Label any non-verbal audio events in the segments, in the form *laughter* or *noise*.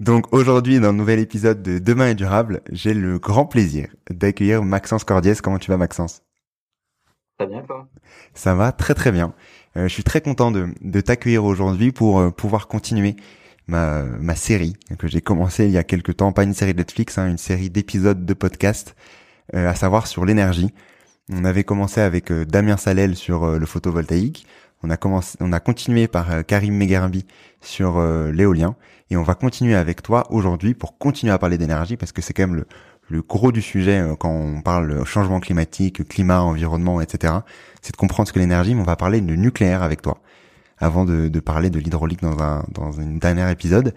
Donc aujourd'hui, dans le nouvel épisode de Demain est durable, j'ai le grand plaisir d'accueillir Maxence Cordiès. Comment tu vas Maxence? Très bien toi? Ça va très très bien. Euh, je suis très content de, de t'accueillir aujourd'hui pour euh, pouvoir continuer ma, ma série que j'ai commencé il y a quelques temps, pas une série de Netflix, hein, une série d'épisodes de podcast, euh, à savoir sur l'énergie. On avait commencé avec Damien Salel sur le photovoltaïque. On a commencé, on a continué par Karim Megarbi sur l'éolien et on va continuer avec toi aujourd'hui pour continuer à parler d'énergie parce que c'est quand même le, gros du sujet quand on parle changement climatique, climat, environnement, etc. C'est de comprendre ce que l'énergie, mais on va parler de nucléaire avec toi avant de, parler de l'hydraulique dans un dans un dernier épisode.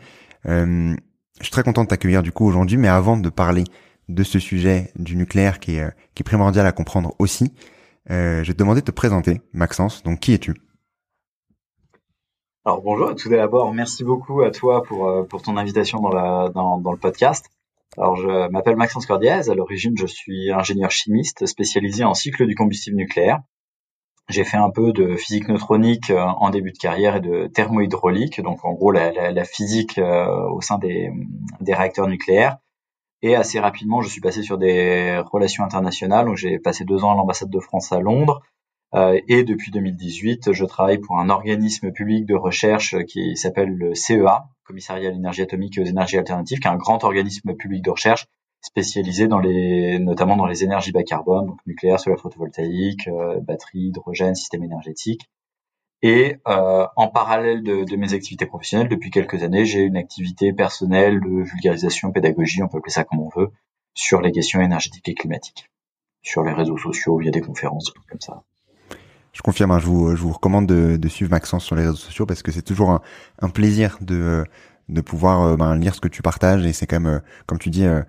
Euh, je suis très content de t'accueillir du coup aujourd'hui, mais avant de parler de ce sujet du nucléaire qui est, euh, qui est primordial à comprendre aussi, euh, je vais te demander de te présenter, Maxence. Donc, qui es-tu? Alors bonjour, tout d'abord, merci beaucoup à toi pour, euh, pour ton invitation dans, la, dans, dans le podcast. Alors, je m'appelle Maxence Cordiez. À l'origine, je suis ingénieur chimiste spécialisé en cycle du combustible nucléaire. J'ai fait un peu de physique neutronique euh, en début de carrière et de thermohydraulique, donc en gros la, la, la physique euh, au sein des, des, réacteurs nucléaires. Et assez rapidement, je suis passé sur des relations internationales. Donc j'ai passé deux ans à l'ambassade de France à Londres. Euh, et depuis 2018, je travaille pour un organisme public de recherche qui s'appelle le CEA, Commissariat à l'énergie atomique et aux énergies alternatives, qui est un grand organisme public de recherche spécialisé dans les, notamment dans les énergies bas carbone, donc nucléaire, solaire photovoltaïque, euh, batterie, hydrogène, système énergétique. Et euh, en parallèle de, mes activités professionnelles, depuis quelques années, j'ai une activité personnelle de vulgarisation, pédagogie, on peut appeler ça comme on veut, sur les questions énergétiques et climatiques, sur les réseaux sociaux, via des conférences, comme ça. Je confirme, hein, je, vous, je vous recommande de, de, suivre Maxence sur les réseaux sociaux parce que c'est toujours un, un plaisir de de pouvoir euh, ben, lire ce que tu partages et c'est quand même euh, comme tu dis euh,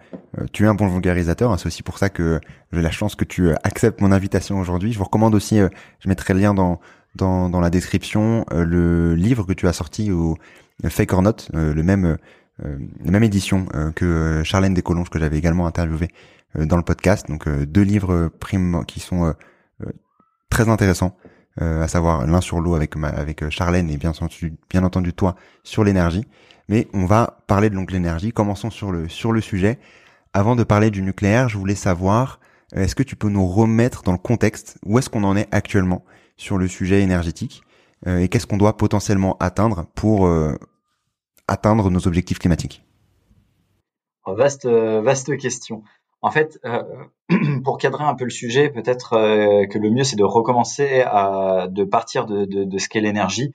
tu es un bon vulgarisateur hein, c'est aussi pour ça que j'ai la chance que tu acceptes mon invitation aujourd'hui. Je vous recommande aussi je mettrai le lien dans dans, dans la description le livre que tu as sorti au Fake or Not le même la même édition que Charlène Descolonges que j'avais également interviewé dans le podcast. Donc deux livres primes qui sont très intéressants à savoir l'un sur l'eau avec avec Charlène et bien entendu bien entendu toi sur l'énergie mais on va parler de l'oncle énergie. Commençons sur le, sur le sujet. Avant de parler du nucléaire, je voulais savoir, euh, est-ce que tu peux nous remettre dans le contexte où est-ce qu'on en est actuellement sur le sujet énergétique euh, et qu'est-ce qu'on doit potentiellement atteindre pour euh, atteindre nos objectifs climatiques? Oh, Vaste, vaste question. En fait, euh, *clears throat* pour cadrer un peu le sujet, peut-être que le mieux c'est de recommencer à de partir de ce qu'est l'énergie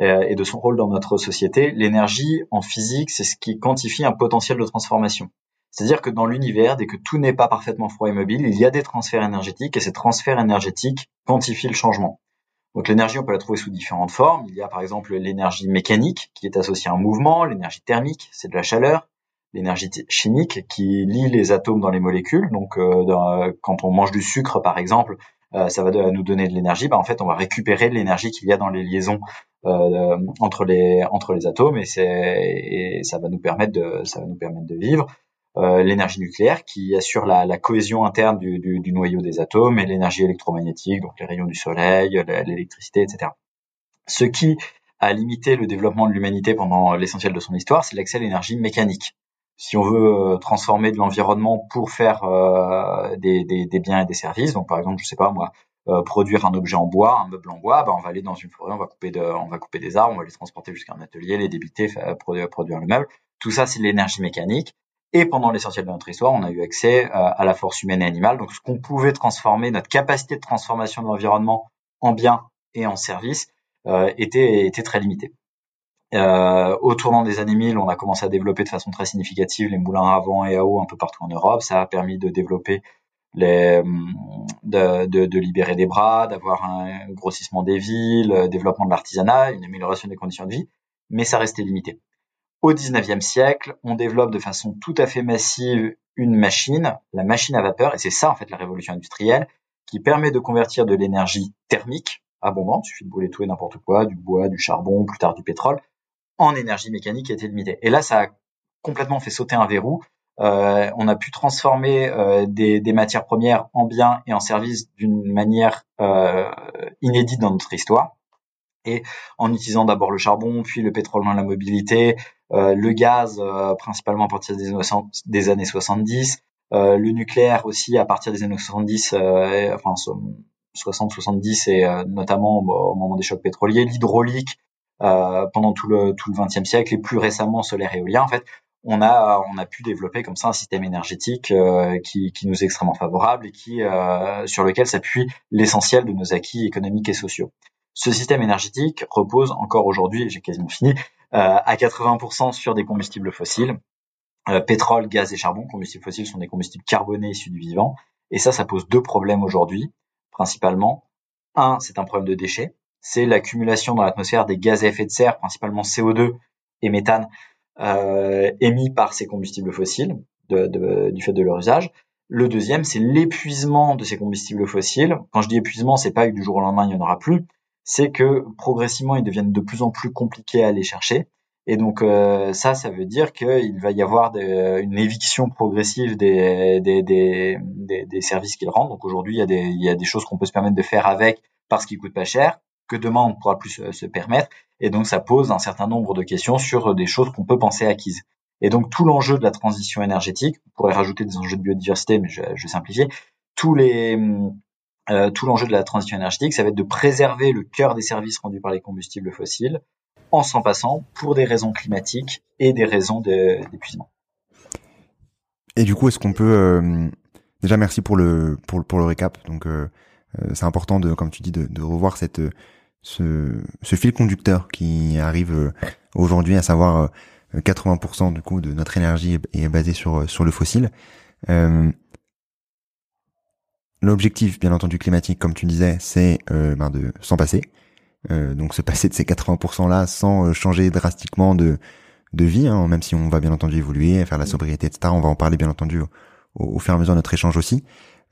euh, et de son rôle dans notre société. L'énergie en physique, c'est ce qui quantifie un potentiel de transformation. C'est-à-dire que dans l'univers, dès que tout n'est pas parfaitement froid et mobile, il y a des transferts énergétiques et ces transferts énergétiques quantifient le changement. Donc l'énergie, on peut la trouver sous différentes formes. Il y a par exemple l'énergie mécanique qui est associée à un mouvement, l'énergie thermique, c'est de la chaleur, l'énergie chimique qui lie les atomes dans les molécules. Donc euh, dans, quand on mange du sucre par exemple, euh, ça va nous donner de l'énergie. Bah, en fait, on va récupérer l'énergie qu'il y a dans les liaisons entre les entre les atomes et ça va nous permettre de ça va nous permettre de vivre. l'énergie nucléaire qui assure la, la cohésion interne du, du, du, noyau des atomes et l'énergie électromagnétique, donc les rayons du soleil, l'électricité, etc. Ce qui a limité le développement de l'humanité pendant l'essentiel de son histoire, c'est l'accès à l'énergie mécanique si on veut euh, transformer de l'environnement pour faire euh, des, biens et des services, donc par exemple, je sais pas moi, euh, produire un objet en bois, un meuble en bois, ben on va aller dans une forêt, on va couper on va couper des arbres, on va les transporter jusqu'à un atelier, les débiter, produire, produire le meuble. Tout ça, c'est l'énergie mécanique. Et pendant l'essentiel de notre histoire, on a eu accès à la force humaine et animale. Donc, ce qu'on pouvait transformer, notre capacité de transformation de l'environnement en biens et en services était, était très limitée. Euh, au tournant des années 1000, on a commencé à développer de façon très significative les moulins à vent et à eau un peu partout en Europe. Ça a permis de développer les, de, de, de libérer des bras, d'avoir un grossissement des villes, développement de l'artisanat, une amélioration des conditions de vie, mais ça restait limité. Au 19e siècle, on développe de façon tout à fait massive une machine, la machine à vapeur, et c'est ça en fait la révolution industrielle, qui permet de convertir de l'énergie thermique abondante, il suffit de brûler tout et n'importe quoi, du bois, du charbon, plus tard du pétrole, en énergie mécanique était limitée. Et là, ça a complètement fait sauter un verrou. Euh, on a pu transformer euh, des, matières premières en biens et en services d'une manière euh, inédite dans notre histoire. Et en utilisant d'abord le charbon, puis le pétrole dans la mobilité, le gaz principalement à partir des, des années 70, euh, le nucléaire aussi à partir des années 70, enfin 60-70 et notamment au moment des chocs pétroliers, l'hydraulique pendant tout le tout le XXe siècle et plus récemment solaire et éolien. En fait, on a on a pu développer comme ça un système énergétique euh, qui, qui nous est extrêmement favorable et qui euh, sur lequel s'appuie l'essentiel de nos acquis économiques et sociaux. Ce système énergétique repose encore aujourd'hui, j'ai quasiment fini, à 80% sur des combustibles fossiles, pétrole, gaz et charbon. Combustibles fossiles sont des combustibles carbonés issus du vivant, et ça, ça pose deux problèmes aujourd'hui, principalement. Un, c'est un problème de déchets c'est l'accumulation dans l'atmosphère des gaz à effet de serre, principalement CO2 et méthane, euh, émis par ces combustibles fossiles du fait de leur usage. Le deuxième, c'est l'épuisement de ces combustibles fossiles. Quand je dis épuisement, c'est pas que du jour au lendemain il n'y en aura plus, c'est que progressivement ils deviennent de plus en plus compliqués à aller chercher. Et donc euh, ça, ça veut dire qu'il va y avoir une éviction progressive des, services qu'ils rendent. Donc aujourd'hui, il y a des choses qu'on peut se permettre de faire avec parce qu'ils coûtent pas cher que demain on pourra plus se permettre. Et donc ça pose un certain nombre de questions sur des choses qu'on peut penser acquises. Et donc tout l'enjeu de la transition énergétique, on pourrait rajouter des enjeux de biodiversité, mais je, vais simplifier, euh, tout l'enjeu de la transition énergétique, ça va être de préserver le cœur des services rendus par les combustibles fossiles en s'en passant pour des raisons climatiques et des raisons d'épuisement. Et du coup, est-ce qu'on peut euh, déjà merci pour le pour, pour le récap. Donc euh, euh c'est important de comme tu dis de, de revoir cette ce, ce fil conducteur qui arrive euh, aujourd'hui, à savoir 80% euh, du coup de notre énergie est, basé sur euh, sur le fossile. L'objectif, bien entendu, climatique, comme tu disais, c'est ben de s'en passer. donc se passer de ces 80% là sans changer drastiquement de de vie, hein, même si on va bien entendu évoluer, faire la sobriété, etc. On va en parler bien entendu au, au, fur et à mesure de notre échange aussi.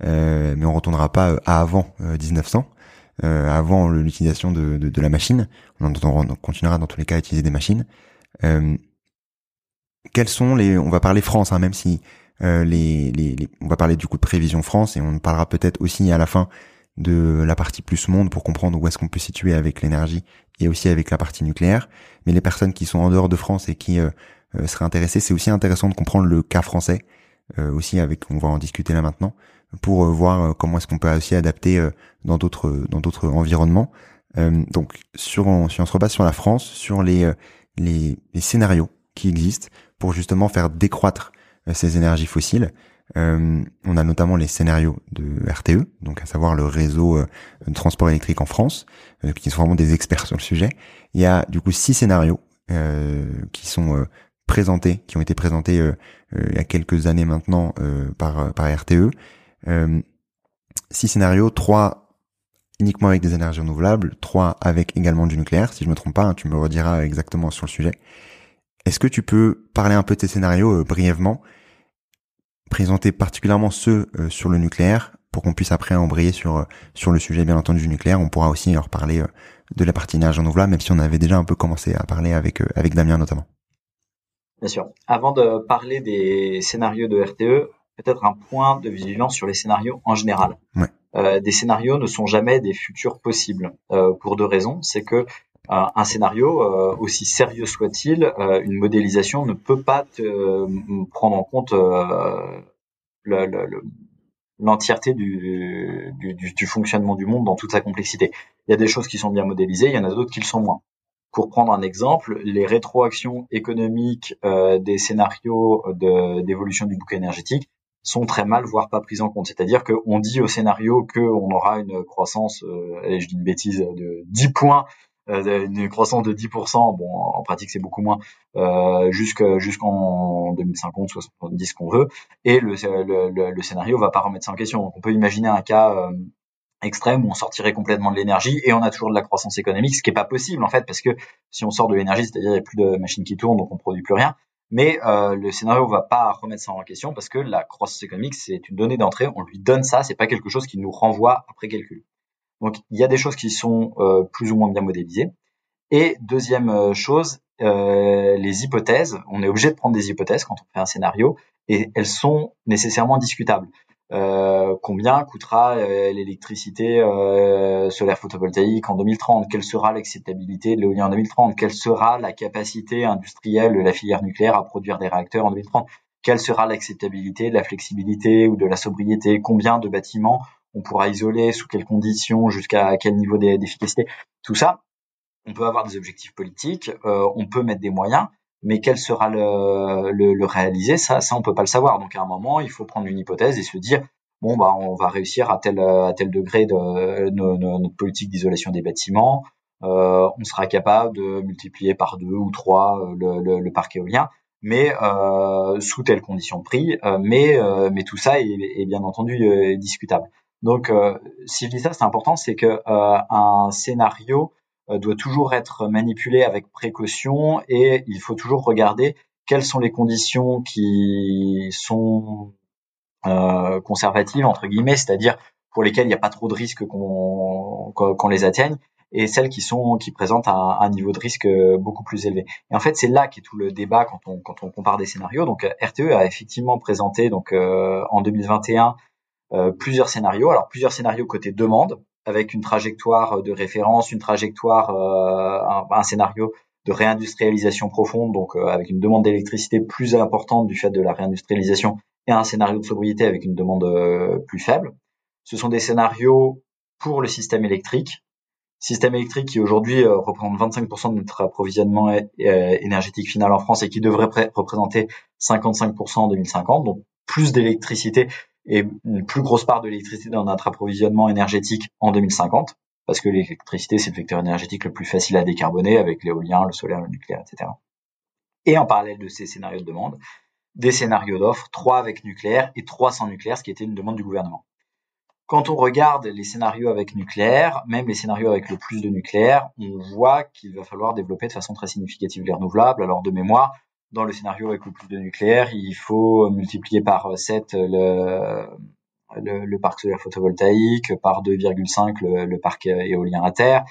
Mais on retournera pas à avant 1900. Euh, avant l'utilisation de, de, de, la machine. On, on, continuera dans tous les cas à utiliser des machines. Euh, quels sont les On va parler France, hein, même si euh, les, les, on va parler du coup de prévision France et on parlera peut-être aussi à la fin de la partie plus monde pour comprendre où est-ce qu'on peut situer avec l'énergie et aussi avec la partie nucléaire. Mais les personnes qui sont en dehors de France et qui euh, euh, seraient intéressées, c'est aussi intéressant de comprendre le cas français aussi avec. On va en discuter là maintenant pour euh, voir euh, comment est-ce qu'on peut aussi adapter euh, dans d'autres dans d'autres environnements. donc sur si on se repasse sur la France, sur les, les, les scénarios qui existent pour justement faire décroître ces énergies fossiles. Euh, on a notamment les scénarios de RTE, donc à savoir le réseau de transport électrique en France, qui sont vraiment des experts *laughs* sur le sujet. Il y a du coup six scénarios qui sont présentés, qui ont été présentés il y a quelques années maintenant par, par RTE, euh, six scénarios, trois uniquement avec des énergies renouvelables, trois avec également du nucléaire, si je me trompe pas, hein, tu me rediras exactement sur le sujet. Est-ce que tu peux parler un peu de tes scénarios euh, brièvement, présenter particulièrement ceux euh, sur le nucléaire, pour qu'on puisse après embrayer sur sur le sujet bien entendu du nucléaire? On pourra aussi en reparler de la partie énergie renouvelable, même si on avait déjà un peu commencé à parler avec avec Damien notamment. Bien sûr. Avant de parler des scénarios de RTE, peut-être un point de vigilance sur les scénarios en général. Ouais. Euh, des scénarios ne sont jamais des futurs possibles euh, pour deux raisons. C'est que euh, un scénario, aussi sérieux soit-il, une modélisation ne peut pas te, prendre en compte l'entièreté du, du, du, fonctionnement du monde dans toute sa complexité. Il y a des choses qui sont bien modélisées, il y en a d'autres qui le sont moins. Pour prendre un exemple, les rétroactions économiques des scénarios d'évolution du bouquet énergétique sont très mal, voire pas prises en compte. C'est-à-dire qu'on dit au scénario qu'on aura une croissance, euh, je dis une bêtise, de 10 points, euh, une croissance de 10%, bon, en pratique c'est beaucoup moins, euh, jusqu'en 2050, 70 qu'on veut, et le, scénario va pas remettre ça en question. Donc on peut imaginer un cas euh, extrême où on sortirait complètement de l'énergie et on a toujours de la croissance économique, ce qui est pas possible en fait, parce que si on sort de l'énergie, c'est-à-dire il n'y a plus de machines qui tournent, donc on produit plus rien, mais euh, le scénario va pas remettre ça en question parce que la croissance économique, c'est une donnée d'entrée. On lui donne ça, c'est pas quelque chose qui nous renvoie après calcul. Donc il y a des choses qui sont euh, plus ou moins bien modélisées. Et deuxième euh, chose, les hypothèses. On est obligé de prendre des hypothèses quand on fait un scénario et elles sont nécessairement discutables. Euh, combien coûtera euh, l'électricité euh, solaire photovoltaïque en 2030 Quelle sera l'acceptabilité de l'éolien en 2030 Quelle sera la capacité industrielle de la filière nucléaire à produire des réacteurs en 2030 Quelle sera l'acceptabilité de la flexibilité ou de la sobriété? Combien de bâtiments on pourra isoler? Sous quelles conditions? Jusqu'à quel niveau d'efficacité? Tout ça, on peut avoir des objectifs politiques, on peut mettre des moyens, mais quel sera le, le, le, réaliser? Ça ça on peut pas le savoir. Donc à un moment il faut prendre une hypothèse et se dire bon bah on va réussir à tel à tel degré de, notre politique d'isolation des bâtiments. Euh, on sera capable de multiplier par deux ou trois euh, le, le, parc éolien. Mais euh, sous telle condition de prix. Euh, mais euh, mais tout ça est, est bien entendu discutable. Donc si je dis ça c'est important c'est que un scénario euh, doit toujours être manipulé avec précaution et il faut toujours regarder quelles sont les conditions qui sont euh, conservatives entre guillemets, c'est-à-dire pour lesquelles il n'y a pas trop de risques qu'on qu'on les atteigne, et celles qui sont qui présentent un, un, niveau de risque beaucoup plus élevé. Et en fait, c'est là qu'est tout le débat quand on quand on compare des scénarios. Donc RTE a effectivement présenté donc euh, en 2021 euh, plusieurs scénarios. Alors plusieurs scénarios côté demande, avec une trajectoire de référence, une trajectoire, euh, un, scénario de réindustrialisation profonde, donc euh, avec une demande d'électricité plus importante du fait de la réindustrialisation, et un scénario de sobriété avec une demande euh, plus faible. Ce sont des scénarios pour le système électrique, système électrique qui aujourd'hui représente 25% de notre approvisionnement énergétique final en France et qui devrait représenter 55% en 2050, donc plus d'électricité et une plus grosse part de l'électricité dans notre approvisionnement énergétique en 2050, parce que l'électricité, c'est le vecteur énergétique le plus facile à décarboner avec l'éolien, le solaire, le nucléaire, etc. Et en parallèle de ces scénarios de demande, des scénarios d'offres, trois avec nucléaire et trois sans nucléaire, ce qui était une demande du gouvernement. Quand on regarde les scénarios avec nucléaire, même les scénarios avec le plus de nucléaire, on voit qu'il va falloir développer de façon très significative les renouvelables. Alors de mémoire, dans le scénario avec le plus de nucléaire, il faut multiplier par 7 le, le, le parc solaire photovoltaïque, par 2,5 le, le, parc éolien à terre.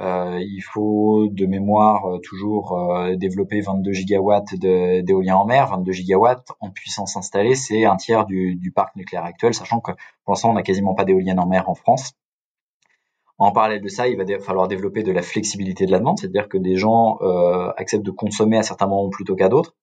Euh, il faut de mémoire toujours euh, développer 22 gigawatts d'éolien en mer, 22 gigawatts en puissance installée, c'est un tiers du, du, parc nucléaire actuel, sachant que pour l'instant on n'a quasiment pas d'éoliennes en mer en France. En parallèle de ça, il va falloir développer de la flexibilité de la demande, c'est-à-dire que des gens euh, acceptent de consommer à certains moments plutôt qu'à d'autres.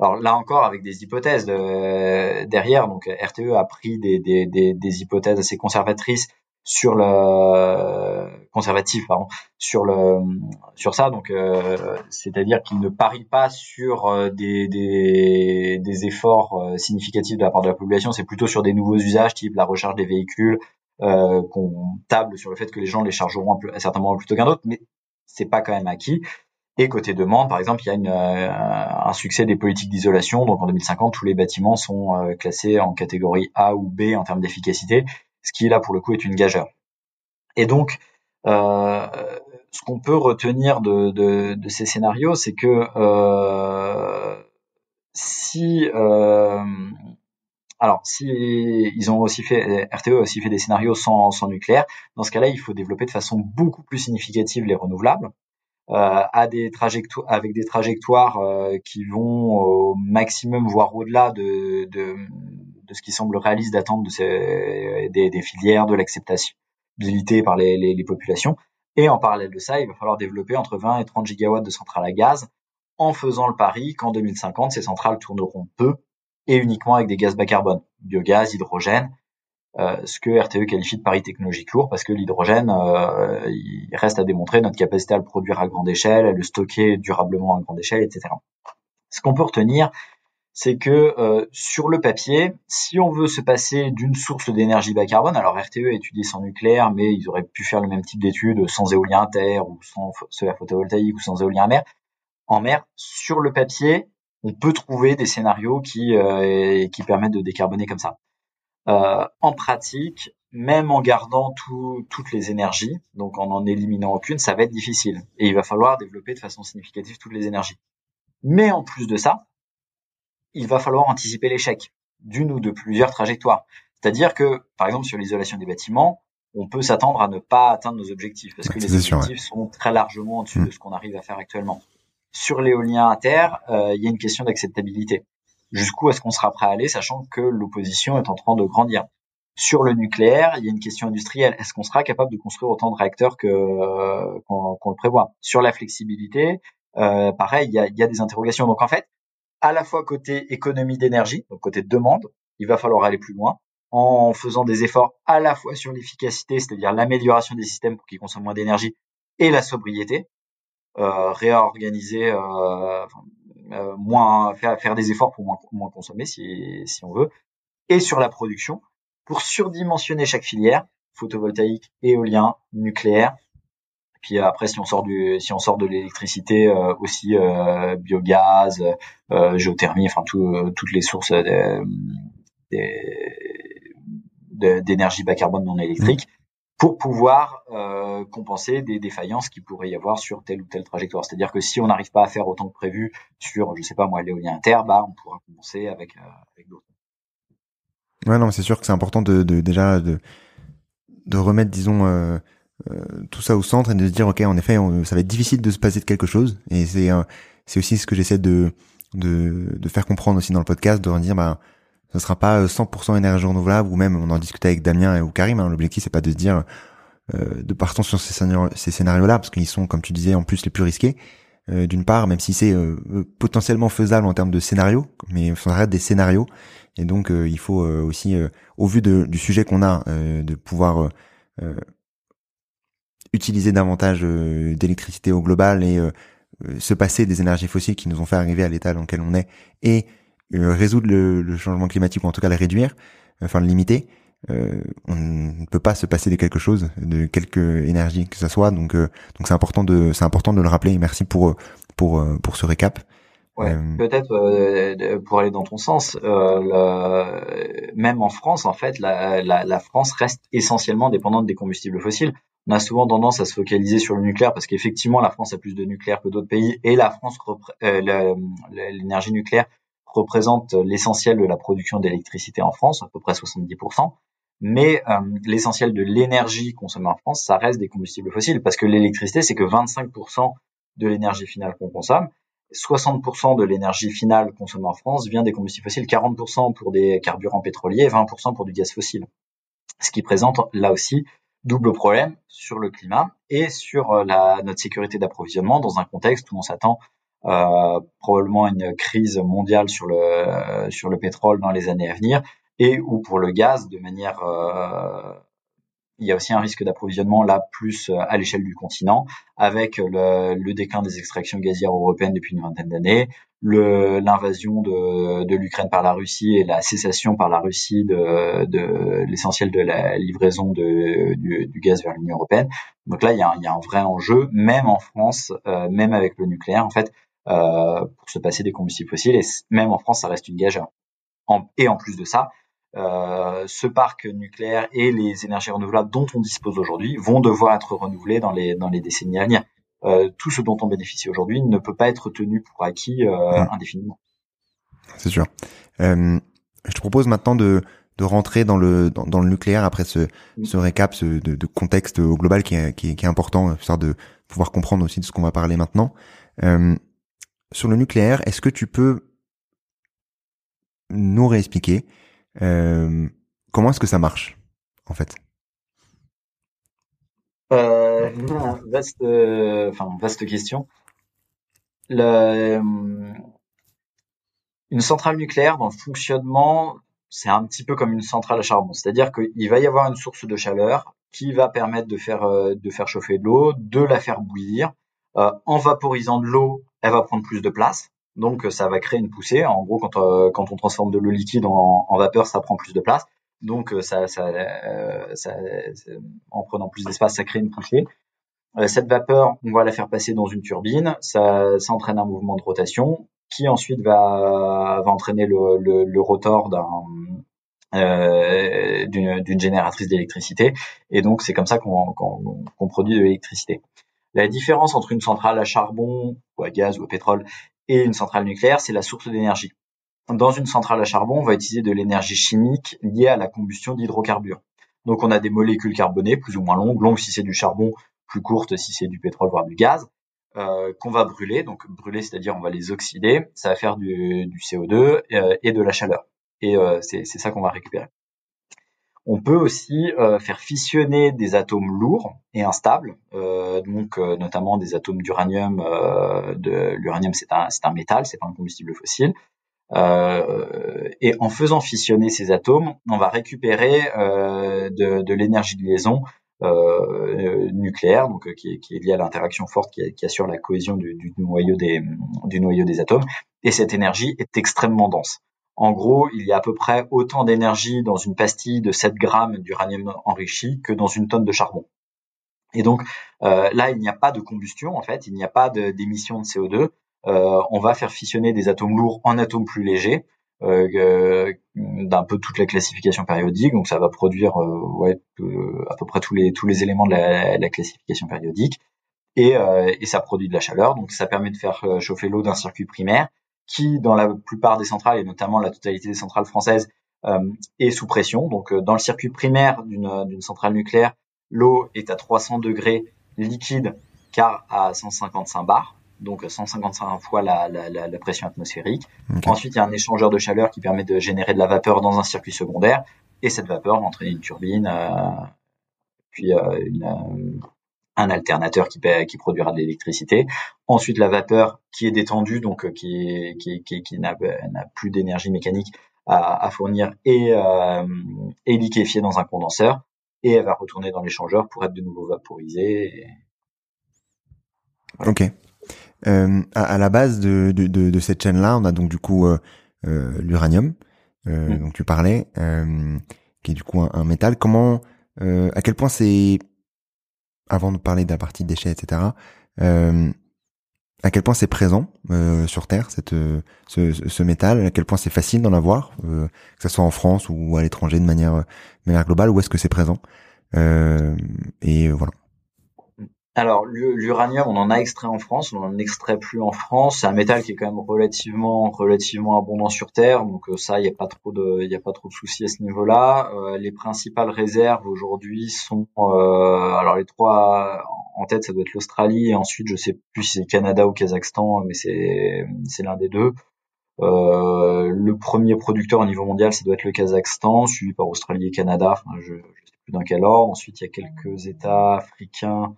Alors là encore, avec des hypothèses derrière, donc RTE a pris des, des, des, des, hypothèses assez conservatrices sur le conservatif pardon sur le sur ça donc euh, c'est-à-dire qu'il ne parie pas sur euh, des, des, des efforts euh, significatifs de la part de la population c'est plutôt sur des nouveaux usages type la recharge des véhicules euh, qu'on table sur le fait que les gens les chargeront à certains moments plutôt qu'un autre, mais c'est pas quand même acquis. Et côté demande, par exemple, il y a une, euh, un succès des politiques d'isolation. Donc en 2050, tous les bâtiments sont euh, classés en catégorie A ou B en termes d'efficacité, ce qui là pour le coup est une gageure. Et donc, euh, ce qu'on peut retenir de, de, de ces scénarios, c'est que si Alors, si ils ont aussi fait, RTE a aussi fait des scénarios sans, nucléaire, dans ce cas-là, il faut développer de façon beaucoup plus significative les renouvelables. Euh, avec des trajectoires euh, qui vont au maximum voire au-delà de, ce qui semble réaliste d'attendre des, filières, de l'acceptabilité par les, les, populations. Et en parallèle de ça, il va falloir développer entre 20 et 30 gigawatts de centrales à gaz en faisant le pari qu'en 2050, ces centrales tourneront peu et uniquement avec des gaz bas carbone, biogaz, hydrogène, euh, ce que RTE qualifie de pari technologique lourd parce que l'hydrogène, euh, il reste à démontrer notre capacité à le produire à grande échelle, à le stocker durablement à grande échelle, etc. Ce qu'on peut retenir, c'est que euh, sur le papier, si on veut se passer d'une source d'énergie bas carbone, alors RTE a étudié sans nucléaire, mais ils auraient pu faire le même type d'études sans éolien à terre ou sans solaire photovoltaïque ou sans éolien à mer. En mer, sur le papier, on peut trouver des scénarios qui, euh, qui permettent de décarboner comme ça. Euh, en pratique, même en gardant toutes les énergies, donc en en éliminant aucune, ça va être difficile. Et il va falloir développer de façon significative toutes les énergies. Mais en plus de ça, il va falloir anticiper l'échec d'une ou de plusieurs trajectoires. C'est-à-dire que, par exemple, sur l'isolation des bâtiments, on peut s'attendre à ne pas atteindre nos objectifs parce que les objectifs sont très largement au-dessus de ce qu'on arrive à faire actuellement. Sur l'éolien à terre, euh, il y a une question d'acceptabilité. Jusqu'où est-ce qu'on sera prêt à aller, sachant que l'opposition est en train de grandir? Sur le nucléaire, il y a une question industrielle. Est-ce qu'on sera capable de construire autant de réacteurs que euh, qu'on le prévoit? Sur la flexibilité, euh, pareil, il y a, il y a des interrogations. Donc en fait, à la fois côté économie d'énergie, donc côté demande, il va falloir aller plus loin en faisant des efforts à la fois sur l'efficacité, c'est-à-dire l'amélioration des systèmes pour qu'ils consomment moins d'énergie, et la sobriété, réorganiser, euh, euh, moins faire, faire des efforts pour moins, moins consommer si, si on veut, et sur la production pour surdimensionner chaque filière, photovoltaïque, éolien, nucléaire. Puis après, si on sort du, si on sort de l'électricité, euh, aussi euh, biogaz, euh, géothermie, enfin tout, toutes les sources d'énergie bas carbone non électrique pour pouvoir euh, compenser des défaillances qui pourrait y avoir sur telle ou telle trajectoire. C'est-à-dire que si on n'arrive pas à faire autant que prévu sur, je sais pas moi, l'éolien inter, bah on pourra compenser avec, euh, avec d'autres. Ouais, non, c'est sûr que c'est important de, déjà de, remettre, disons, euh, euh, tout ça au centre et de se dire, ok, en effet, ça va être difficile de se passer de quelque chose. Et c'est aussi ce que j'essaie de faire comprendre aussi dans le podcast, de dire, bah ce sera pas 100% euh, énergie renouvelable ou même on en discutait avec Damien ou Karim. Hein, L'objectif c'est pas de se dire euh, de partons sur ces, scénarios, là parce qu'ils sont comme tu disais en plus les plus risqués. Euh, d'une part, même si c'est euh, potentiellement faisable en termes de scénarios, mais ça reste des scénarios et donc il faut aussi, au vu de, du sujet qu'on a, de pouvoir utiliser davantage d'électricité au global et se passer des énergies fossiles qui nous ont fait arriver à l'état dans lequel on est et euh, résoudre le, le, changement climatique ou en tout cas le réduire, enfin le limiter, euh, on ne peut pas se passer de quelque chose, de quelque énergie que ce soit. Donc, euh, donc c'est important de, c'est important de le rappeler. Merci pour pour pour ce récap. Ouais, peut-être pour aller dans ton sens, le, même en France, en fait, la, la, la, France reste essentiellement dépendante des combustibles fossiles. On a souvent tendance à se focaliser sur le nucléaire parce qu'effectivement, la France a plus de nucléaire que d'autres pays et la France, l'énergie nucléaire représente l'essentiel de la production d'électricité en France, à peu près 70%. Mais euh, l'essentiel de l'énergie consommée en France, ça reste des combustibles fossiles, parce que l'électricité, c'est que 25% de l'énergie finale qu'on consomme. 60% de l'énergie finale consommée en France vient des combustibles fossiles, 40% pour des carburants pétroliers et 20% pour du gaz fossile. Ce qui présente là aussi double problème sur le climat et sur euh, notre sécurité d'approvisionnement dans un contexte où on s'attend probablement une crise mondiale sur le sur le pétrole dans les années à venir et ou pour le gaz de manière euh, il y a aussi un risque d'approvisionnement là plus euh, à l'échelle du continent avec le, le, déclin des extractions gazières européennes depuis une vingtaine d'années, l'invasion de, de l'Ukraine par la Russie et la cessation par la Russie de, de l'essentiel de la livraison de, du, du gaz vers l'Union européenne. Donc là, il y, a un, il y, a un, vrai enjeu, même en France, euh, même avec le nucléaire. En fait, euh, pour se passer des combustibles fossiles. Et même en France, ça reste une gageure. et en plus de ça, euh, ce parc nucléaire et les énergies renouvelables dont on dispose aujourd'hui vont devoir être renouvelés dans les dans les décennies à venir. Euh, tout ce dont on bénéficie aujourd'hui ne peut pas être tenu pour acquis euh, indéfiniment. C'est sûr. Euh, je te propose maintenant de, de rentrer dans le dans, le nucléaire après ce, Mm. ce récap ce, de, de contexte au global qui est, qui est, qui est important, histoire de pouvoir comprendre aussi de ce qu'on va parler maintenant. Euh, sur le nucléaire, est-ce que tu peux nous réexpliquer euh, comment est-ce que ça marche en fait? Euh, vaste, euh, question. Le, une centrale nucléaire dans le fonctionnement, c'est un petit peu comme une centrale à charbon, c'est-à-dire qu'il va y avoir une source de chaleur qui va permettre de faire euh, de faire chauffer de l'eau, de la faire bouillir. Euh, en vaporisant de l'eau, elle va prendre plus de place, donc ça va créer une poussée. En gros, quand euh, quand on transforme de l'eau liquide en, en, vapeur, ça prend plus de place, donc ça, ça, ça en prenant plus d'espace, ça crée une poussée. cette vapeur, on va la faire passer dans une turbine, ça, ça entraîne un mouvement de rotation qui ensuite va, va entraîner le, le, le rotor euh, d'une génératrice d'électricité et donc c'est comme ça qu'on qu qu produit de l'électricité. La différence entre une centrale à charbon ou à gaz ou à pétrole et une centrale nucléaire, c'est la source d'énergie. Dans une centrale à charbon, on va utiliser de l'énergie chimique liée à la combustion d'hydrocarbures. Donc on a des molécules carbonées plus ou moins longues, longues si c'est du charbon, plus courtes si c'est du pétrole voire du gaz, euh, qu'on va brûler. Donc brûler, c'est-à-dire on va les oxyder, ça va faire du, du CO2 euh, et de la chaleur. Et euh, c'est ça qu'on va récupérer. On peut aussi euh, faire fissionner des atomes lourds et instables, euh, donc euh, notamment des atomes d'uranium. de l'uranium, c'est un, un métal, c'est pas un combustible fossile. et en faisant fissionner ces atomes, on va récupérer de, l'énergie de liaison nucléaire, donc qui est, liée à l'interaction forte qui, assure la cohésion du noyau des atomes. Et cette énergie est extrêmement dense. En gros, il y a à peu près autant d'énergie dans une pastille de 7 grammes d'uranium enrichi que dans une tonne de charbon. Et donc euh, là, il n'y a pas de combustion en fait, il n'y a pas d'émission de, de, CO2. Euh, on va faire fissionner des atomes lourds en atomes plus légers euh, d'un peu toute la classification périodique. Donc ça va produire euh, à peu près tous les éléments de la, la classification périodique euh, et ça produit de la chaleur. Donc ça permet de faire chauffer l'eau d'un circuit primaire qui, dans la plupart des centrales et notamment la totalité des centrales françaises, euh, est sous pression. Donc, dans le circuit primaire d'une centrale nucléaire, l'eau est à 300 degrés liquide car à 155 bars, donc 155 fois la, la, la, la pression atmosphérique. Okay. Ensuite, il y a un échangeur de chaleur qui permet de générer de la vapeur dans un circuit secondaire, et cette vapeur va entraîner une turbine, euh, puis euh, une, un alternateur qui, qui produira de l'électricité. Ensuite, la vapeur qui est détendue, donc qui, qui, qui, qui n'a plus d'énergie mécanique à, à, fournir, et, euh, est liquéfiée dans un condenseur, et elle va retourner dans l'échangeur pour être de nouveau vaporisée. Et... Voilà. Ok. Euh, à, à, la base de, de, de, de cette chaîne-là, on a donc du coup euh, euh, l'uranium, mmh. dont tu parlais, euh, qui est du coup un, un métal. Comment, euh, à quel point c'est avant de parler de la partie déchets, etc. Euh, à quel point c'est présent euh, sur Terre, cette, euh, ce, ce, métal, à quel point c'est facile d'en avoir, euh, que ce soit en France ou à l'étranger de manière, de manière globale, où est-ce que c'est présent euh. Alors l'uranium, on en a extrait en France, on en extrait plus en France. C'est un métal qui est quand même relativement relativement abondant sur Terre, donc ça, il n'y a pas trop de il a pas trop de soucis à ce niveau-là. Euh, les principales réserves aujourd'hui sont euh, alors les trois en tête, ça doit être l'Australie et ensuite je sais plus si c'est Canada ou Kazakhstan, mais c'est c'est l'un des deux. Euh, le premier producteur au niveau mondial, ça doit être le Kazakhstan, suivi par Australie et Canada. Enfin, je, je sais plus dans quel ordre. Ensuite, il y a quelques États africains.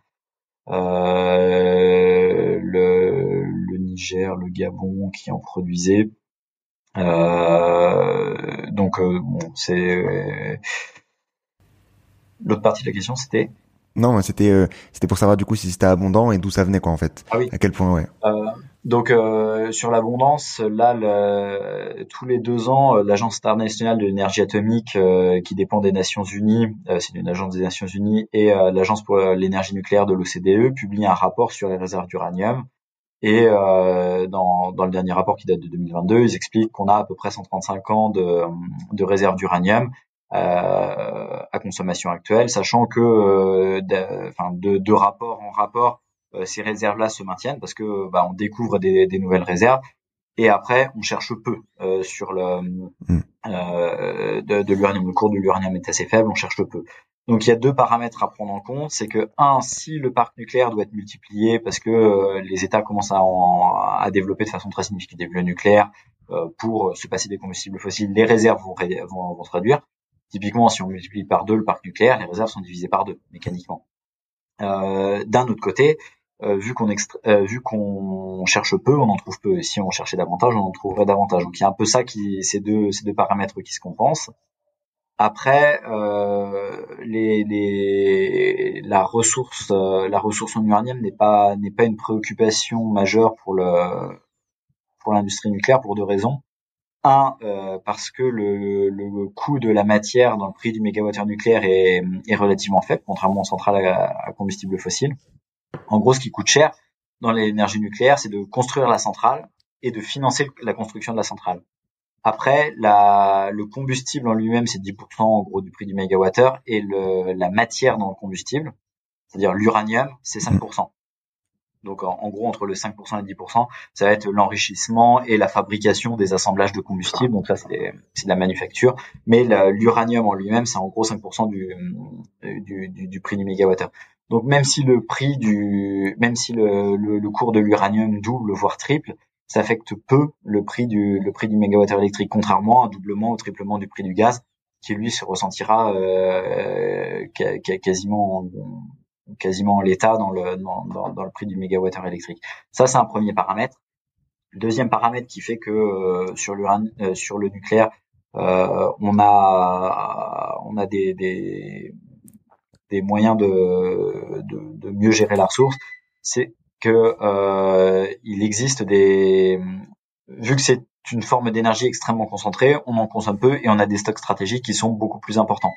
Euh, le, le, Niger, le Gabon qui en produisaient. Euh, donc euh, c'est l'autre partie de la question, c'était. Non, c'était euh, c'était pour savoir du coup si c'était abondant et d'où ça venait quoi en fait. Ah oui. À quel point ouais. Euh, donc euh, sur l'abondance, là, le, tous les deux ans, l'agence internationale de l'énergie atomique, euh, qui dépend des Nations Unies, euh, c'est une agence des Nations Unies, et l'agence pour l'énergie nucléaire de l'OCDE publie un rapport sur les réserves d'uranium. Et dans, dans le dernier rapport qui date de 2022, ils expliquent qu'on a à peu près 135 ans de, de réserves d'uranium à consommation actuelle, sachant que de, enfin, de, de rapport en rapport, ces réserves-là se maintiennent parce que bah, on découvre des, des, nouvelles réserves Et après, on cherche peu euh, sur le mm. euh, de, de l'uranium. Le cours de l'uranium est assez faible, on cherche peu. Donc il y a deux paramètres à prendre en compte, c'est que un, si le parc nucléaire doit être multiplié parce que euh, les États commencent à, à, développer de façon très significative le nucléaire euh, pour se passer des combustibles fossiles, les réserves vont, vont, vont, se réduire. Typiquement, si on multiplie par deux le parc nucléaire, les réserves sont divisées par deux mécaniquement. Euh, D'un autre côté, euh, vu qu'on euh, vu qu'on cherche peu, on en trouve peu. Et si on cherchait davantage, on en trouverait davantage. Donc il y a un peu ça qui, ces deux, ces deux paramètres qui se compensent. Après, euh, les, les, la ressource, euh, la ressource en uranium n'est pas n'est pas une préoccupation majeure pour le pour l'industrie nucléaire pour deux raisons. Un, euh, parce que le, le, coût de la matière dans le prix du mégawattheure nucléaire est, est relativement faible, contrairement aux centrales à, à combustible fossile. En gros, ce qui coûte cher dans l'énergie nucléaire, c'est de construire la centrale et de financer la construction de la centrale. Après, la, le combustible en lui-même, c'est 10% en gros du prix du mégawattheure et le, la matière dans le combustible, c'est-à-dire l'uranium, c'est 5%. Donc en, gros, entre le 5% et 10%, ça va être l'enrichissement et la fabrication des assemblages de combustible. Donc ça, c'est de la manufacture. Mais l'uranium en lui-même, c'est en gros 5% du, du, du, du, prix du mégawattheure. Donc même si le prix du, même si le, le, le cours de l'uranium double voire triple, ça affecte peu le prix du le prix du mégawattheure électrique, contrairement à un doublement ou triplement du prix du gaz, qui lui se ressentira euh, quasiment quasiment en l'état dans le dans, le prix du mégawattheure électrique. Ça c'est un premier paramètre. Deuxième paramètre qui fait que euh, sur euh, sur le nucléaire, euh, on a on a des, des, des moyens de, de, de mieux gérer la ressource, c'est que euh, il existe des vu que c'est une forme d'énergie extrêmement concentrée, on en consomme peu et on a des stocks stratégiques qui sont beaucoup plus importants.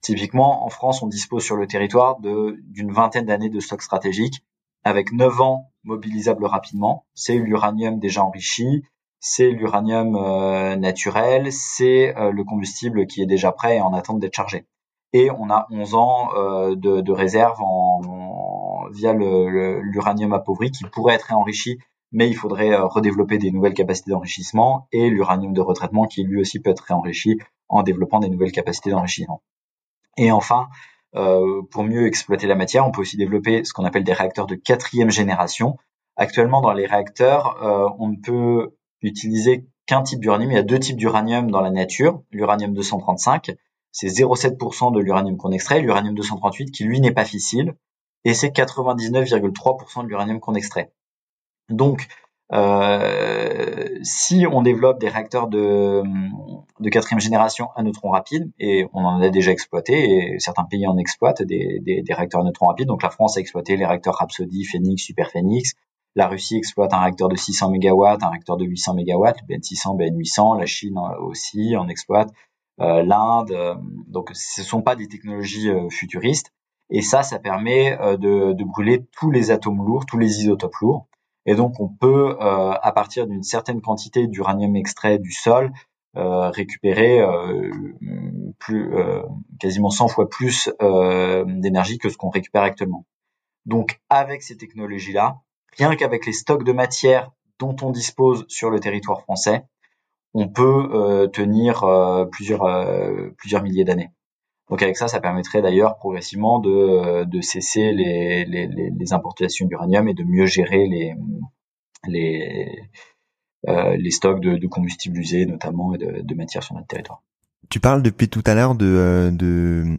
Typiquement, en France, on dispose sur le territoire d'une vingtaine d'années de stocks stratégiques avec 9 ans mobilisables rapidement. C'est l'uranium déjà enrichi, c'est l'uranium euh, naturel, c'est euh, le combustible qui est déjà prêt et en attente d'être chargé. Et on a 11 ans euh, de, de réserve en, via l'uranium appauvri qui pourrait être réenrichi, mais il faudrait euh, redévelopper des nouvelles capacités d'enrichissement et l'uranium de retraitement qui lui aussi peut être réenrichi en développant des nouvelles capacités d'enrichissement. Et enfin, euh, pour mieux exploiter la matière, on peut aussi développer ce qu'on appelle des réacteurs de quatrième génération. Actuellement, dans les réacteurs, euh, on ne peut utiliser qu'un type d'uranium. Il y a deux types d'uranium dans la nature. L'uranium 235, c'est 0,7% de l'uranium qu'on extrait. L'uranium 238, qui lui n'est pas fissile, et c'est 99,3% de l'uranium qu'on extrait. Donc, euh, si on développe des réacteurs de, de quatrième génération à neutrons rapides, et on en a déjà exploité, et certains pays en exploitent des, des, des réacteurs à neutrons rapides, donc la France a exploité les réacteurs Rhapsody, Phoenix, Super Phoenix, la Russie exploite un réacteur de 600 MW, un réacteur de 800 MW, le BN600, BN800, la Chine aussi en exploite, euh, l'Inde, euh, donc ce ne sont pas des technologies futuristes, et ça, ça permet euh, de, de, brûler tous les atomes lourds, tous les isotopes lourds. Et donc, on peut, euh, à partir d'une certaine quantité d'uranium extrait du sol, euh, récupérer plus, quasiment 100 fois plus d'énergie que ce qu'on récupère actuellement. Donc, avec ces technologies-là, rien qu'avec les stocks de matière dont on dispose sur le territoire français, on peut tenir plusieurs, plusieurs milliers d'années. Donc avec ça, ça permettrait d'ailleurs progressivement de, euh, cesser les, importations d'uranium et de mieux gérer les, euh, stocks de, de combustibles usés notamment et de, matières sur notre territoire. Tu parles depuis tout à l'heure de, euh,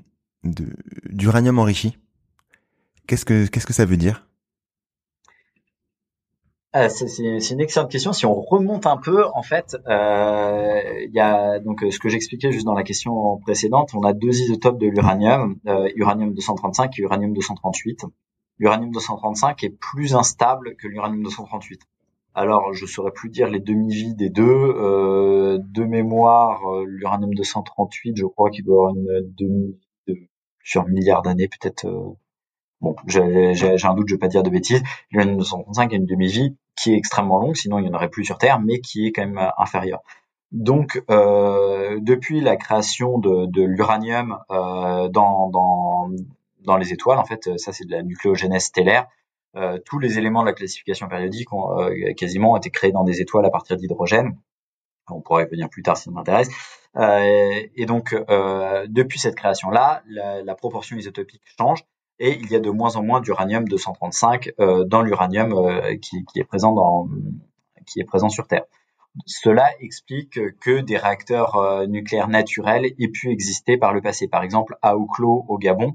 d'uranium enrichi. Qu'est-ce que qu'est-ce que ça veut dire? Ah, c'est une excellente question. Si on remonte un peu, en fait, euh, il y a donc ce que j'expliquais juste dans la question précédente. On a deux isotopes de l'uranium, euh, uranium 235 et uranium 238. L'uranium 235 est plus instable que l'uranium 238. Alors, je saurais plus dire les demi-vies des deux. Euh, de mémoire, euh, l'uranium 238, je crois qu'il doit avoir une demi de plusieurs milliards d'années, peut-être euh, Bon, j'ai un doute, je vais pas dire de bêtises. L'uranium 235 a une demi-vie qui est extrêmement longue, sinon il n'y en aurait plus sur Terre, mais qui est quand même euh, inférieure. Donc, euh, depuis la création de, de l'uranium euh, dans, dans, dans les étoiles, en fait, ça c'est de la nucléogénèse stellaire. tous les éléments de la classification périodique ont quasiment été créés dans des étoiles à partir d'hydrogène. On pourrait y venir plus tard si ça m'intéresse. et donc, depuis cette création-là, la, la, proportion isotopique change et il y a de moins en moins d'uranium 235 dans l'uranium qui, qui, est présent dans qui est présent sur Terre. Cela explique que des réacteurs euh, nucléaires naturels aient pu exister par le passé. Par exemple, à Oklo, au Gabon,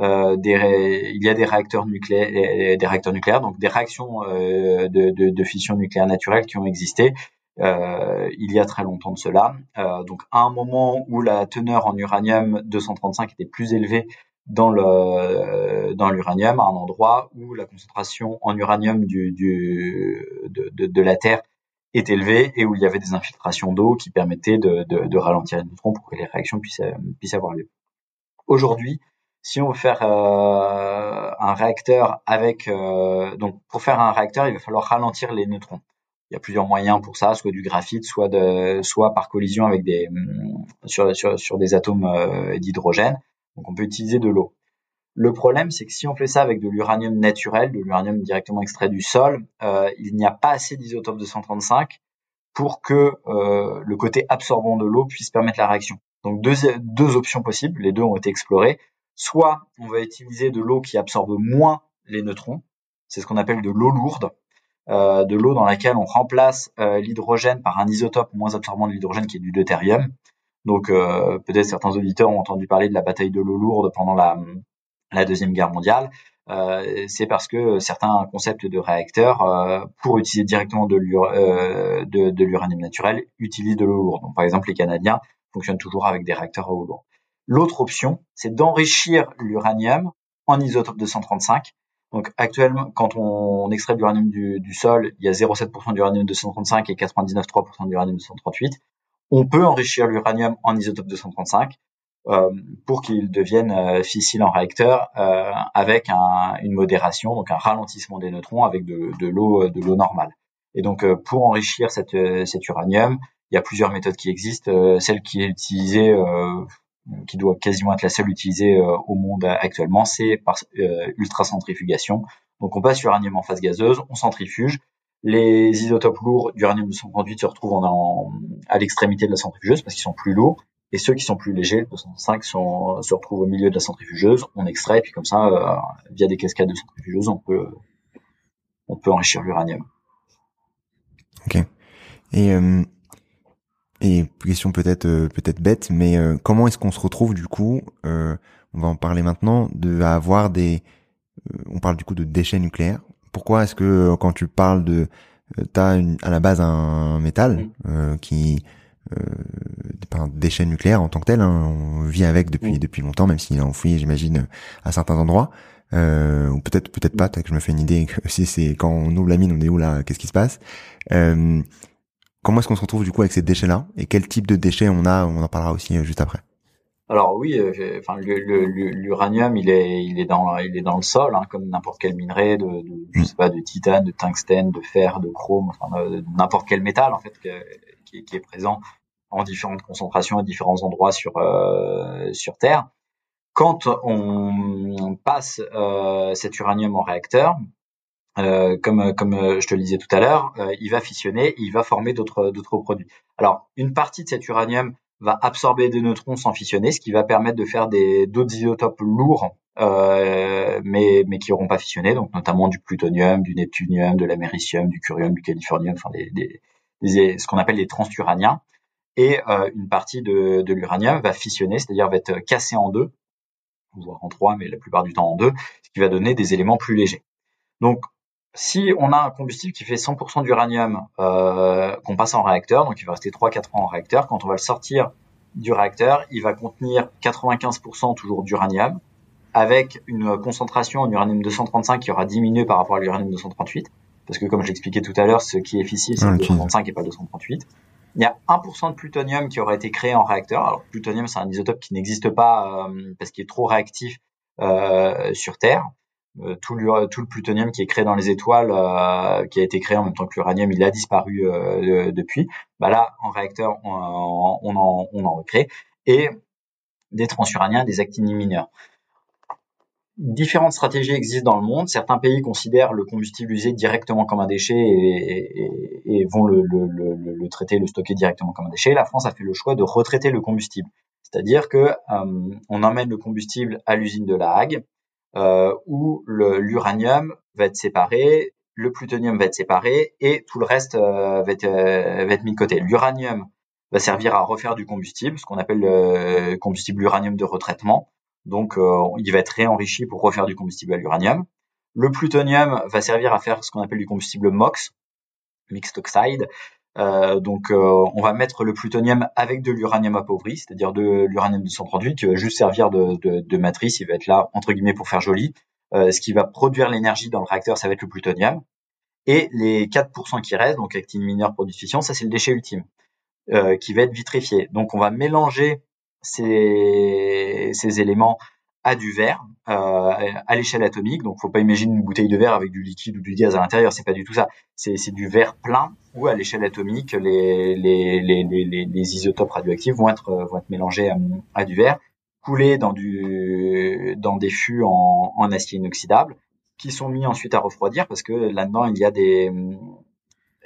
euh, il y a des réacteurs nucléaires, des réacteurs nucléaires, donc des réactions euh, de, fission nucléaire naturelle qui ont existé il y a très longtemps de cela. donc à un moment où la teneur en uranium 235 était plus élevée dans le dans l'uranium, à un endroit où la concentration en uranium du, de, de la Terre est élevé et où il y avait des infiltrations d'eau qui permettaient de, de, de, ralentir les neutrons pour que les réactions puissent, euh, puissent avoir lieu. Aujourd'hui, si on veut faire euh, un réacteur avec euh, donc pour faire un réacteur, il va falloir ralentir les neutrons. Il y a plusieurs moyens pour ça, soit du graphite, soit de soit par collision avec des sur, sur, sur des atomes euh, d'hydrogène. Donc on peut utiliser de l'eau. Le problème, c'est que si on fait ça avec de l'uranium naturel, de l'uranium directement extrait du sol, euh, il n'y a pas assez d'isotope 235 pour que euh, le côté absorbant de l'eau puisse permettre la réaction. Donc deux, deux options possibles, les deux ont été explorées. Soit on va utiliser de l'eau qui absorbe moins les neutrons, c'est ce qu'on appelle de l'eau lourde, euh, de l'eau dans laquelle on remplace l'hydrogène par un isotope moins absorbant de l'hydrogène qui est du deutérium. Donc peut-être certains auditeurs ont entendu parler de la bataille de l'eau lourde pendant la, la Deuxième Guerre mondiale, euh, c'est parce que certains concepts de réacteurs, euh, pour utiliser directement de euh, l'uranium naturel, utilisent de l'eau lourde. Donc, par exemple, les Canadiens fonctionnent toujours avec des réacteurs à eau lourde. L'autre option, c'est d'enrichir l'uranium en isotope 235. Donc actuellement, quand on, extrait de l'uranium du, du, sol, il y a 0,7% d'uranium 235 et 99,3% d'uranium 238. On peut enrichir l'uranium en isotope 235 euh, pour qu'il devienne euh, fissile en réacteur euh, avec un, une modération, donc un ralentissement des neutrons avec de, de l'eau normale. Et donc pour enrichir cet uranium, il y a plusieurs méthodes qui existent. celle qui est utilisée, qui doit quasiment être la seule utilisée au monde actuellement, c'est par ultracentrifugation. Donc on passe l'uranium en phase gazeuse, on centrifuge, les isotopes lourds d'uranium 238 se retrouvent en, à l'extrémité de la centrifugeuse parce qu'ils sont plus lourds et ceux qui sont plus légers, le 205, sont, se retrouvent au milieu de la centrifugeuse. On extrait, et puis comme ça, euh, via des cascades de centrifugeuse, on peut, on peut enrichir l'uranium. Ok. Et, euh, et question peut-être euh, peut-être bête, mais comment est-ce qu'on se retrouve du coup On va en parler maintenant de avoir des. on parle du coup de déchets nucléaires. Pourquoi est-ce que quand tu parles de, t'as à la base un métal mmh. qui euh, déchets nucléaires en tant que tel. Hein. on vit avec depuis mm. depuis longtemps, même s'il est enfoui, j'imagine, à certains endroits. Euh, ou peut-être peut-être pas. Que je me fais une idée *laughs* que si c'est quand on ouvre la mine, on est où là Qu'est-ce qui se passe euh, Comment est-ce qu'on se retrouve du coup avec ces déchets-là Et quel type de déchets on a On en parlera aussi euh, juste après. Alors oui, euh, enfin l'uranium, il est il est dans il est dans le sol, hein, comme n'importe quel minerai de, de je mm. sais pas de titane, de tungstène, de fer, de chrome, enfin n'importe quel métal en fait qui, qui, est présent en différentes concentrations à différents endroits sur euh, sur Terre. Quand on passe euh, cet uranium en réacteur, euh, comme comme je te le disais tout à l'heure, il va fissionner, il va former d'autres d'autres produits. Alors une partie de cet uranium va absorber des neutrons sans fissionner, ce qui va permettre de faire des d'autres isotopes lourds, mais mais qui n'auront pas fissionné, donc notamment du plutonium, du neptunium, de l'américium, du curium, du californium, enfin des, ce qu'on appelle les transuraniens et euh, une partie de, de l'uranium va fissionner, c'est-à-dire va être cassé en deux, voire en trois, mais la plupart du temps en deux, ce qui va donner des éléments plus légers. Donc, si on a un combustible qui fait 100% d'uranium euh, qu'on passe en réacteur, donc il va rester 3-4 ans en réacteur, quand on va le sortir du réacteur, il va contenir 95% toujours d'uranium, avec une concentration en uranium 235 qui aura diminué par rapport à l'uranium 238, parce que comme je l'expliquais tout à l'heure, ce qui est fissile, c'est le 235 et pas le 238. Il y a 1% de plutonium qui aurait été créé en réacteur. Alors, plutonium, c'est un isotope qui n'existe pas euh, parce qu'il est trop réactif euh, sur Terre. Euh, tout, le, le plutonium qui est créé dans les étoiles, euh, qui a été créé en même temps que l'uranium, il a disparu euh, depuis. Bah là, en réacteur, on, en, recrée. Et des transuraniens, des actinides mineurs. différentes stratégies existent dans le monde. Certains pays considèrent le combustible usé directement comme un déchet et, vont le, le, traiter, le stocker directement comme un déchet. La France a fait le choix de retraiter le combustible, c'est-à-dire que on emmène le combustible à l'usine de La Hague, euh, où l'uranium va être séparé, le plutonium va être séparé et tout le reste euh, va, être, va être mis de côté. L'uranium va servir à refaire du combustible, ce qu'on appelle le combustible uranium de retraitement. Donc, euh, il va être réenrichi pour refaire du combustible à l'uranium. Le plutonium va servir à faire ce qu'on appelle du combustible MOX, mixed oxide. Euh, donc, euh, on va mettre le plutonium avec de l'uranium appauvri, c'est-à-dire de l'uranium 238, qui va juste servir de, de, de, matrice. Il va être là entre guillemets pour faire joli. ce qui va produire l'énergie dans le réacteur, ça va être le plutonium. Et les 4% qui restent, donc actine mineure, produit de fission, ça c'est le déchet ultime, qui va être vitrifié. Donc, on va mélanger ces, ces éléments à du verre euh, à l'échelle atomique. Donc, faut pas imaginer une bouteille de verre avec du liquide ou du gaz à l'intérieur. C'est pas du tout ça. C'est, du verre plein où à l'échelle atomique, les, les, les, les, isotopes radioactifs vont être vont être mélangés à, à du verre, coulés dans du dans des fûts en, en acier inoxydable, qui sont mis ensuite à refroidir parce que là-dedans il y a des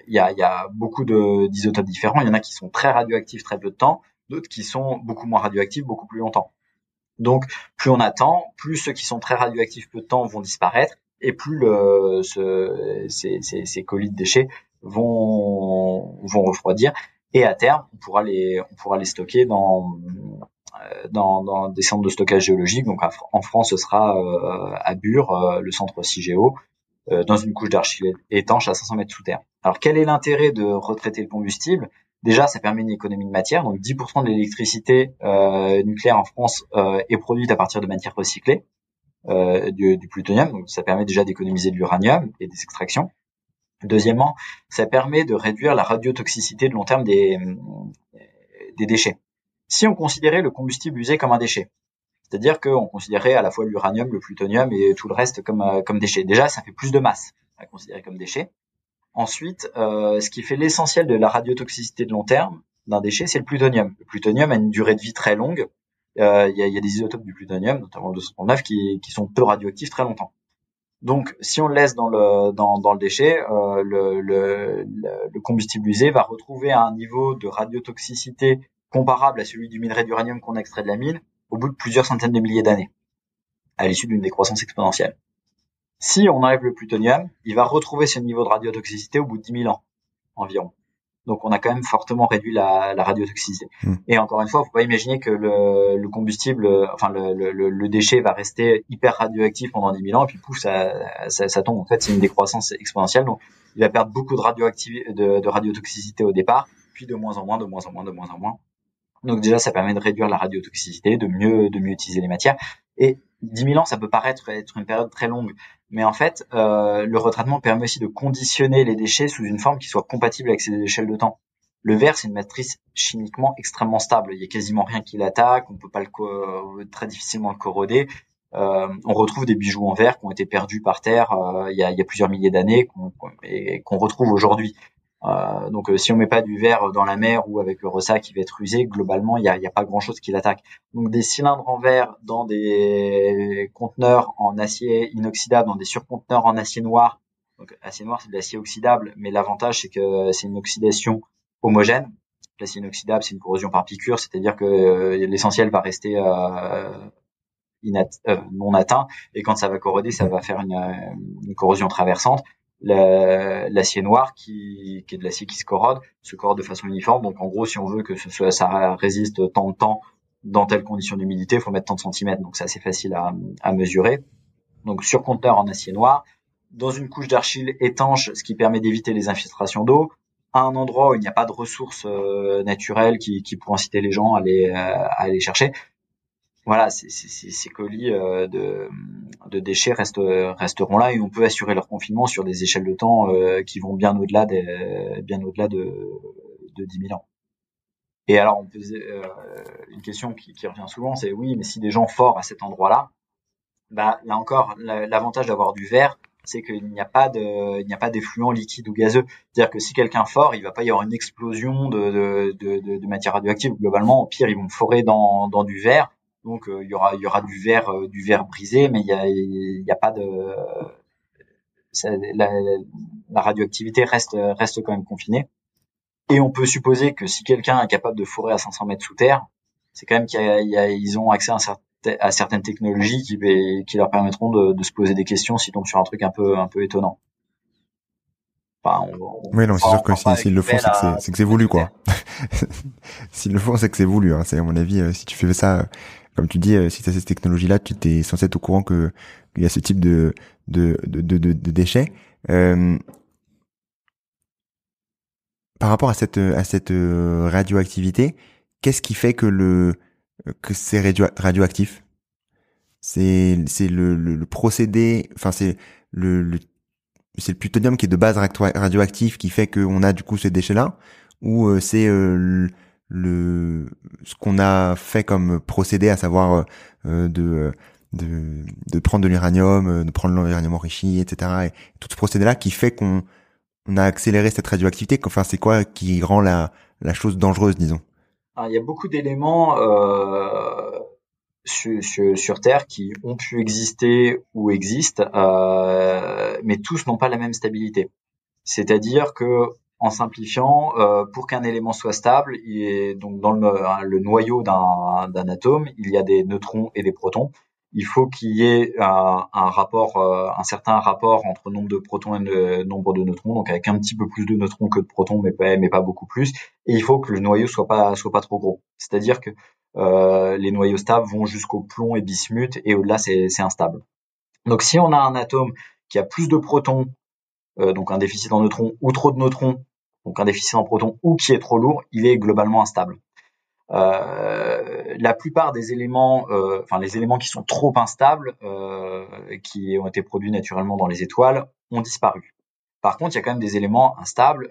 il y a, il y a beaucoup d'isotopes différents. Il y en a qui sont très radioactifs très peu de temps d'autres qui sont beaucoup moins radioactifs beaucoup plus longtemps. Donc, plus on attend, plus ceux qui sont très radioactifs peu de temps vont disparaître, et plus le, ce, ces, ces, ces, colis de déchets vont, vont refroidir. Et à terme, on pourra les, on pourra les stocker dans, euh, dans, dans des centres de stockage géologique. Donc, en France, ce sera euh, à Bure, euh, le centre CIGEO, dans une couche d'argile étanche à 500 mètres sous terre. Alors, quel est l'intérêt de retraiter le combustible? Déjà, ça permet une économie de matière. Donc, 10% de l'électricité euh, nucléaire en France euh, est produite à partir de matières recyclées, euh, du, plutonium. Donc, ça permet déjà d'économiser de l'uranium et des extractions. Deuxièmement, ça permet de réduire la radiotoxicité de long terme des, déchets. Si on considérait le combustible usé comme un déchet, c'est-à-dire qu'on considérait à la fois l'uranium, le plutonium et tout le reste comme, comme déchets. Déjà, ça fait plus de masse à considérer comme déchet. Ensuite, euh, ce qui fait l'essentiel de la radiotoxicité de long terme d'un déchet, c'est le plutonium. Le plutonium a une durée de vie très longue. Euh, il y, a, des isotopes du plutonium, notamment le 239, qui, qui, sont peu radioactifs très longtemps. Donc, si on le laisse dans le, dans, dans le déchet, euh, le, le, le, combustible usé va retrouver un niveau de radiotoxicité comparable à celui du minerai d'uranium qu'on extrait de la mine au bout de plusieurs centaines de milliers d'années, à l'issue d'une décroissance exponentielle. Si on enlève le plutonium, il va retrouver ce niveau de radiotoxicité au bout de 10 000 ans environ. Donc on a quand même fortement réduit la, la radiotoxicité. Hmm. Et encore une fois, faut pas imaginer que le, le combustible, enfin le, le, le, déchet va rester hyper radioactif pendant 10 000 ans et puis pouf, ça, ça, ça tombe. En fait, c'est une décroissance exponentielle. Donc il va perdre beaucoup de, radioactivité, de, de radiotoxicité au départ, puis de moins en moins, de moins en moins, de moins en moins. Donc déjà, ça permet de réduire la radiotoxicité, de mieux, de mieux utiliser les matières. Et 10 000 ans, ça peut paraître être une période très longue, mais en fait, euh, le retraitement permet aussi de conditionner les déchets sous une forme qui soit compatible avec ces échelles de temps. Le verre, c'est une matrice chimiquement extrêmement stable. Il y a quasiment rien qui l'attaque. On peut pas le très difficilement le corroder. Euh, on retrouve des bijoux en verre qui ont été perdus par terre euh, il, y a, il, y a, plusieurs milliers d'années et qu'on retrouve aujourd'hui. Euh, donc euh, si on met pas du verre dans la mer ou avec le ressac qui va être usé, globalement il n'y a, pas grand chose qui l'attaque. Donc des cylindres en verre dans des conteneurs en acier inoxydable, dans des surconteneurs en acier noir. Donc acier noir c'est de l'acier oxydable, mais l'avantage c'est que c'est une oxydation homogène. L'acier inoxydable c'est une corrosion par piqûre, c'est-à-dire que euh, l'essentiel va rester non atteint et quand ça va corroder ça va faire une corrosion traversante l'acier noir qui, est de l'acier qui se corrode, se corrode de façon uniforme. Donc en gros, si on veut que ce soit, ça résiste tant de temps dans telle condition d'humidité, il faut mettre tant de centimètres. Donc c'est assez facile à, mesurer. Donc sur conteneur en acier noir, dans une couche d'argile étanche, ce qui permet d'éviter les infiltrations d'eau, à un endroit où il n'y a pas de ressources euh, naturelles qui, qui pourront inciter les gens à aller, euh, à aller chercher voilà, ces, ces, colis euh, de, déchets restent, resteront là et on peut assurer leur confinement sur des échelles de temps euh, qui vont bien au-delà bien au-delà de, de 10 000 ans. Et alors, on peut, une question qui, revient souvent, c'est oui, mais si des gens forts à cet endroit-là, bah là encore, l'avantage d'avoir du verre, c'est qu'il n'y a pas de, il n'y a pas d'effluent liquide ou gazeux. C'est-à-dire que si quelqu'un fort, il va pas y avoir une explosion de, de, de, de matière radioactive. Globalement, au pire, ils vont forer dans, dans du verre Donc il y aura il y aura du verre du verre brisé, mais il y a il y a pas de la, la, radioactivité reste reste quand même confinée. Et on peut supposer que si quelqu'un est capable de fourrer à 500 mètres sous terre, c'est quand même qu'ils ont accès à, certain, à, certaines technologies qui, qui leur permettront de, de, se poser des questions s'ils tombent sur un truc un peu un peu étonnant. Enfin, oui, non, c'est sûr que s'ils si, le font, c'est que c'est voulu, quoi. *laughs* *laughs* s'ils le font, c'est que c'est voulu. Hein. C'est à mon avis, euh, si tu fais ça, euh, comme tu dis, euh, si tu as cette technologie-là, tu es censé être au courant que il y a ce type de de de, de, de déchets. Euh, par rapport à cette à cette radioactivité, qu'est-ce qui fait que le que c'est radioactif? C'est c'est le, le, procédé, enfin c'est le, le c'est le plutonium qui est de base radioactif qui fait qu'on a du coup ces déchets-là, ou euh, c'est euh, le, ce qu'on a fait comme procédé, à savoir euh, de, de, de prendre de l'uranium, de prendre l'uranium enrichi, etc. Et tout ce procédé-là qui fait qu'on on a accéléré cette radioactivité. Enfin, c'est quoi qui rend la, la chose dangereuse, disons? Il y a beaucoup d'éléments euh, sur, Terre qui ont pu exister ou existent, euh, mais tous n'ont pas la même stabilité. C'est-à-dire que en simplifiant, euh, pour qu'un élément soit stable, il est donc dans le, le noyau d'un atome, il y a des neutrons et des protons. Il faut qu'il y ait un, rapport, euh, un certain rapport entre nombre de protons et nombre de neutrons, donc avec un petit peu plus de neutrons que de protons, mais pas, beaucoup plus. Et il faut que le noyau soit pas soit pas trop gros. C'est-à-dire que euh, les noyaux stables vont jusqu'au plomb et bismuth, et au-delà, c'est instable. Donc si on a un atome qui a plus de protons, donc un déficit en neutrons, ou trop de neutrons, donc un déficit en protons, ou qui est trop lourd, il est globalement instable. Euh, la plupart des éléments, euh, enfin les éléments qui sont trop instables, euh, qui ont été produits naturellement dans les étoiles, ont disparu. Par contre, il y a quand même des éléments instables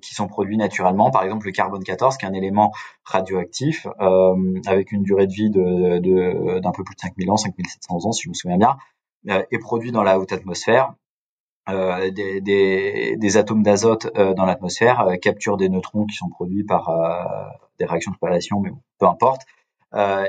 qui sont produits naturellement. Par exemple, le carbone 14, qui est un élément radioactif avec une durée de vie de, d'un peu plus de 5000 ans, 5700 ans si je me souviens bien, est produit dans la haute atmosphère. Euh, des, des, des, atomes d'azote euh, dans l'atmosphère capturent des neutrons qui sont produits par des réactions de spallation, mais peu importe.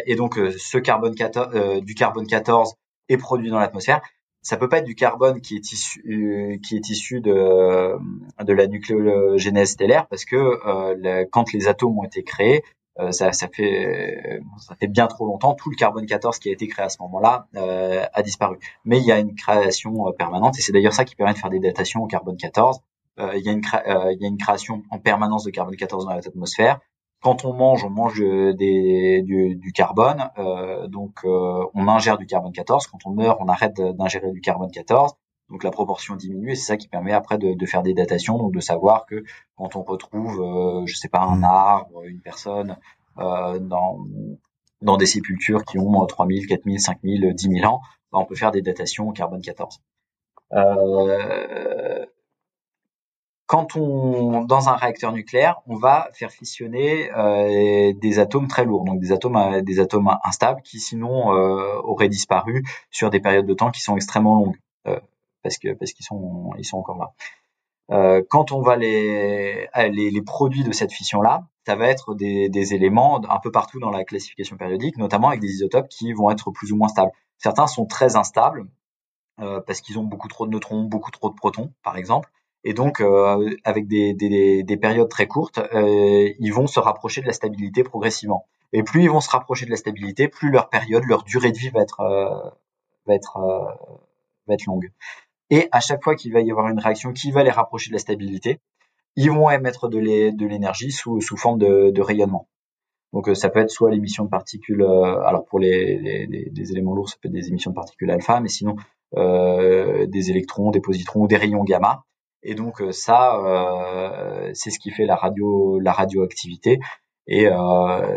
et donc, ce carbone 14, du carbone 14 est produit dans l'atmosphère ça peut pas être du carbone qui est issu euh, qui est issu de de la nucléogénèse stellaire parce que euh, quand les atomes ont été créés euh, ça, ça fait ça fait bien trop longtemps. Tout le carbone 14 qui a été créé à ce moment-là a disparu. Mais il y a une création permanente et c'est d'ailleurs ça qui permet de faire des datations au carbone 14 il y a une il y a une création en permanence de carbone 14 dans l'atmosphère. Quand on mange, on mange des, du, du, carbone, euh, donc euh, on ingère du carbone 14. Quand on meurt, on arrête d'ingérer du carbone 14. Donc la proportion diminue et c'est ça qui permet après de, de, faire des datations, donc de savoir que quand on retrouve, euh, je sais pas, un mmh. arbre, une personne euh, dans dans des sépultures qui ont 3000, 4000, 5000, 10 000 ans, bah, on peut faire des datations au carbone 14. Euh, quand on dans un réacteur nucléaire, on va faire fissionner euh, des atomes très lourds, donc des atomes euh, des atomes instables qui sinon euh, auraient disparu sur des périodes de temps qui sont extrêmement longues euh, parce que parce qu'ils sont ils sont encore là. Euh, quand on va les, les, les produits de cette fission là, ça va être des, des éléments un peu partout dans la classification périodique, notamment avec des isotopes qui vont être plus ou moins stables. Certains sont très instables parce qu'ils ont beaucoup trop de neutrons, beaucoup trop de protons, par exemple et donc, euh, avec des, des, des, périodes très courtes, euh, ils vont se rapprocher de la stabilité progressivement. Et plus ils vont se rapprocher de la stabilité, plus leur période, leur durée de vie va être, euh, va être, va être longue. Et à chaque fois qu'il va y avoir une réaction qui va les rapprocher de la stabilité, ils vont émettre de l'énergie sous, sous forme de, rayonnement. Donc ça peut être soit l'émission de particules, alors pour les, les, les, éléments lourds, ça peut être des émissions de particules alpha, mais sinon euh, des électrons, des positrons ou des rayons gamma. Et donc euh, ça, euh, c'est ce qui fait la radio, la radioactivité. Et euh,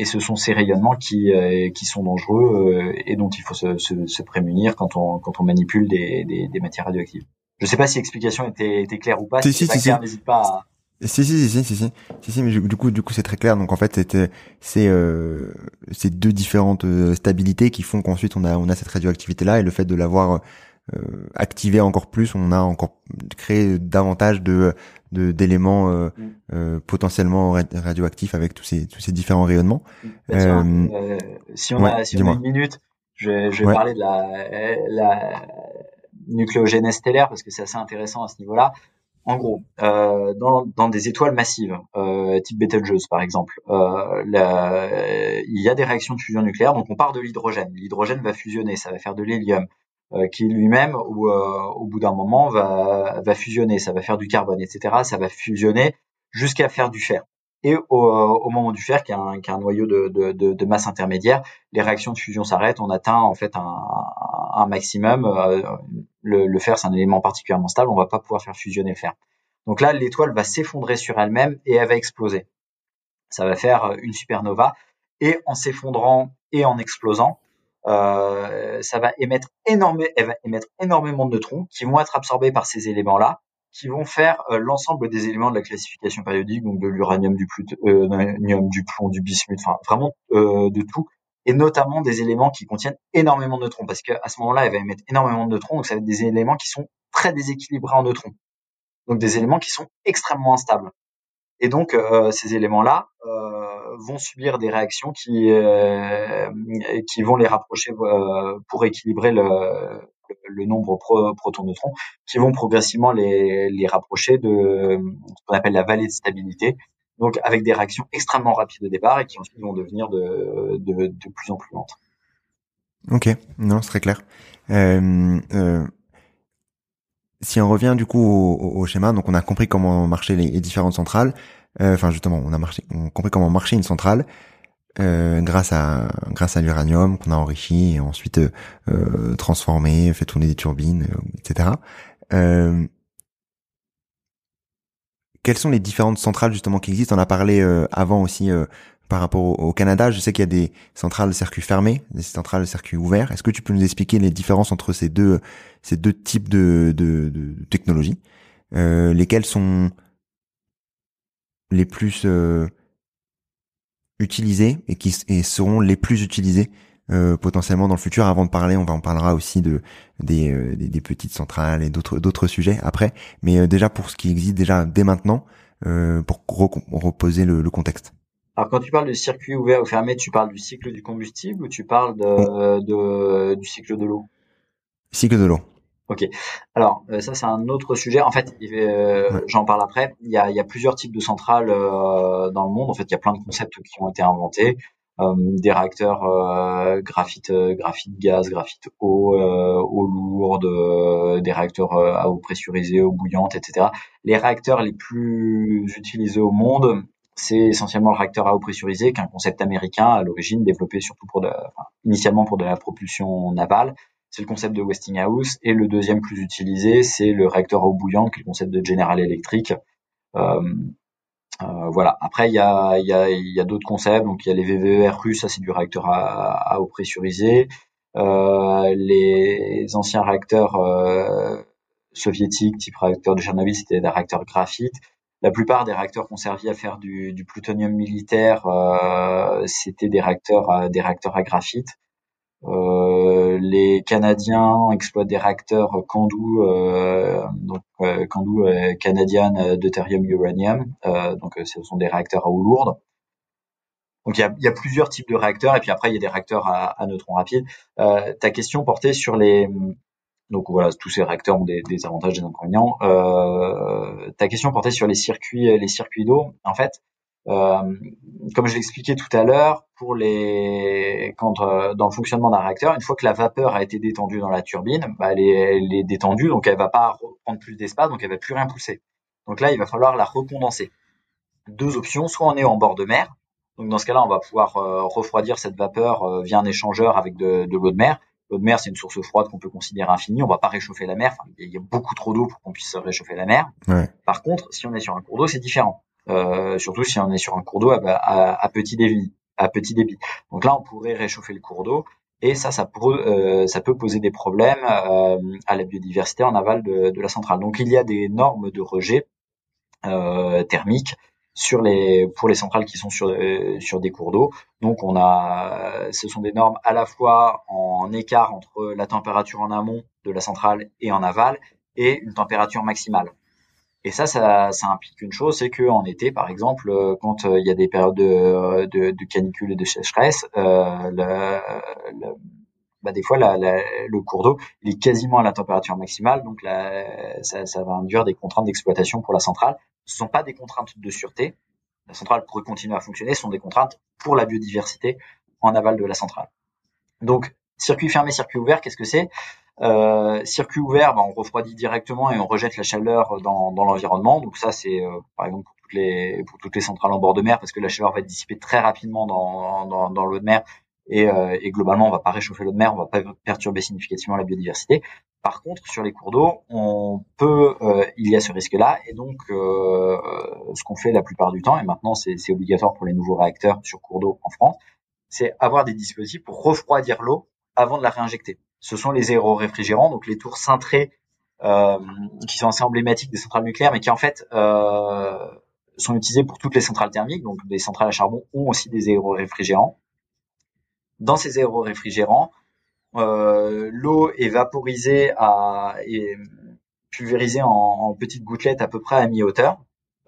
et ce sont ces rayonnements qui, qui sont dangereux et dont il faut se, se, se, prémunir quand on, quand on manipule des, des, des matières radioactives. Je ne sais pas si l'explication était, était claire ou pas. Si, si, si, si. n'hésite pas à... Si si si si si si si mais du coup du coup c'est très clair donc en fait c'est euh, c'est deux différentes stabilités qui font qu'ensuite on a on a cette radioactivité là et le fait de l'avoir euh, activer encore plus, on a encore créé davantage de de d'éléments euh, mm. potentiellement radioactifs avec tous ces tous ces différents rayonnements. Mm. si on a si on a une minute, je vais, je vais parler de la, la nucléogénèse stellaire parce que c'est assez intéressant à ce niveau-là. En gros, euh, dans, dans, des étoiles massives, euh, type Betelgeuse par exemple, euh, il y a des réactions de fusion nucléaire. Donc on part de l'hydrogène. L'hydrogène va fusionner, ça va faire de l'hélium, euh, qui lui-même, au, euh, au bout d'un moment, va, va fusionner, ça va faire du carbone, etc. Ça va fusionner jusqu'à faire du fer. Et au, au, moment du fer, qui est un, qui est un noyau de, de, de, masse intermédiaire, les réactions de fusion s'arrêtent. On atteint en fait un, un maximum. Euh, le, le, fer, c'est un élément particulièrement stable. On va pas pouvoir faire fusionner le fer. Donc là, l'étoile va s'effondrer sur elle-même et elle va exploser. Ça va faire une supernova. Et en s'effondrant et en explosant, euh, ça va émettre, elle va émettre énormément de neutrons qui vont être absorbés par ces éléments-là qui vont faire euh, l'ensemble des éléments de la classification périodique, donc de l'uranium, du plutonium, du plomb, du bismuth, enfin vraiment euh, de tout, et notamment des éléments qui contiennent énormément de neutrons, parce qu'à ce moment-là, elle va émettre énormément de neutrons, donc ça va être des éléments qui sont très déséquilibrés en neutrons, donc des éléments qui sont extrêmement instables. Et donc euh, ces éléments-là euh, vont subir des réactions qui euh, qui vont les rapprocher pour équilibrer le, nombre pro protons-neutrons, qui vont progressivement les, les rapprocher de ce qu'on appelle la vallée de stabilité, donc avec des réactions extrêmement rapides au départ et qui ensuite vont devenir de, de, plus en plus lentes. Ok, non, c'est très clair. Si on revient du coup au, au, schéma, donc on a compris comment marchaient les, les différentes centrales. Euh, enfin justement, on a marché, on compris comment marchait une centrale. Euh, grâce à grâce à l'uranium qu'on a enrichi et ensuite euh, euh transformé, fait tourner des turbines, euh, etc. quelles sont les différentes centrales justement qui existent? On a parlé avant aussi par rapport au, Canada. Je sais qu'il y a des centrales circuit fermé, des centrales circuit ouvert. Est-ce que tu peux nous expliquer les différences entre ces deux ces deux types de, de, de technologies Lesquelles sont les plus utilisés et qui et seront les plus utilisés euh, potentiellement dans le futur? Avant de parler, on va en parlera aussi de des, euh, des, petites centrales et d'autres d'autres sujets après. Mais euh, déjà pour ce qui existe déjà dès maintenant, pour reposer le, contexte. Alors quand tu parles de circuit ouvert ou fermé, tu parles du cycle du combustible ou tu parles de, de du cycle de l'eau? Cycle de l'eau. Ok. Alors euh, ça c'est un autre sujet. En fait, euh, j'en parle après. Il y a, il y a plusieurs types de centrales euh, dans le monde. En fait, il y a plein de concepts qui ont été inventés. des réacteurs graphite, graphite gaz, graphite eau, eau lourde, des réacteurs à eau pressurisée, eau bouillante, etc. Les réacteurs les plus utilisés au monde, c'est essentiellement le réacteur à eau pressurisée, qui est un concept américain à l'origine, développé surtout pour de, enfin, initialement pour de la propulsion navale c'est le concept de Westinghouse. Et le deuxième plus utilisé, c'est le réacteur à eau bouillante, qui est le concept de General Electric. Euh, euh, voilà. Après, il y a, y a, y a d'autres concepts. Donc, il y a les VVER russes, ça c'est du réacteur à, eau pressurisée. Euh, les anciens réacteurs euh, soviétiques, type réacteur de Chernobyl, c'était des réacteurs graphite. La plupart des réacteurs qu'on servi à faire du, plutonium militaire, euh, c'était des réacteurs, à, des réacteurs à graphite. Euh, les Canadiens exploitent des réacteurs Candu, euh, donc euh, Candu Canadian Deuterium Uranium, donc ce sont des réacteurs à eau lourde. Donc il y a, plusieurs types de réacteurs et puis après il y a des réacteurs à, à neutrons rapides. Euh, ta question portait sur les donc voilà tous ces réacteurs ont des, avantages et des inconvénients. Euh, ta question portait sur les circuits les circuits d'eau. En fait, euh, comme je l'expliquais tout à l'heure, pour les quand euh, dans le fonctionnement d'un réacteur, une fois que la vapeur a été détendue dans la turbine, bah, elle, est, elle, est, détendue, donc elle va pas prendre plus d'espace, donc elle va plus rien pousser. Donc là, il va falloir la recondenser. Deux options, soit on est en bord de mer, donc dans ce cas-là, on va pouvoir euh, refroidir cette vapeur via un échangeur avec de l'eau de mer. L'eau de mer, c'est une source froide qu'on peut considérer infinie. On va pas réchauffer la mer. Enfin, il y a beaucoup trop d'eau pour qu'on puisse réchauffer la mer. Ouais. Par contre, si on est sur un cours d'eau, c'est différent. Euh, surtout si on est sur un cours d'eau à, petit débit, à petit débit. Donc là, on pourrait réchauffer le cours d'eau et ça, ça peut, euh, ça peut poser des problèmes euh, à la biodiversité en aval de, de, la centrale. Donc il y a des normes de rejet thermique pour les centrales qui sont sur euh, sur des cours d'eau. Donc on a, ce sont des normes à la fois en écart entre la température en amont de la centrale et en aval et une température maximale. Et ça, ça, implique une chose, c'est que en été, par exemple, quand il y a des périodes de, de, canicule et de sécheresse, euh, bah, des fois le cours d'eau est quasiment à la température maximale, donc ça va induire des contraintes d'exploitation pour la centrale. Ce sont pas des contraintes de sûreté. La centrale pourrait continuer à fonctionner, ce sont des contraintes pour la biodiversité en aval de la centrale. Donc circuit fermé, circuit ouvert, qu'est-ce que c'est? Euh, Circuit ouvert, bah, on refroidit directement et on rejette la chaleur dans, dans l'environnement. Donc ça, c'est euh, par exemple pour toutes, les, pour toutes les centrales en bord de mer, parce que la chaleur va être dissipée très rapidement dans, dans, dans l'eau de mer et, euh, et, globalement, on va pas réchauffer l'eau de mer, on va pas perturber significativement la biodiversité. Par contre, sur les cours d'eau, on peut, euh, il y a ce risque-là, et donc euh, ce qu'on fait la plupart du temps, et maintenant c'est obligatoire pour les nouveaux réacteurs sur cours d'eau en France, c'est avoir des dispositifs pour refroidir l'eau avant de la réinjecter. Ce sont les aéroréfrigérants, donc les tours cintrées euh, qui sont assez emblématiques des centrales nucléaires, mais qui en fait sont utilisées pour toutes les centrales thermiques, donc des centrales à charbon ont aussi des aéroréfrigérants dans ces aéroréfrigérants, l'eau est vaporisée à, et pulvérisée en, en, petites gouttelettes à peu près à mi-hauteur.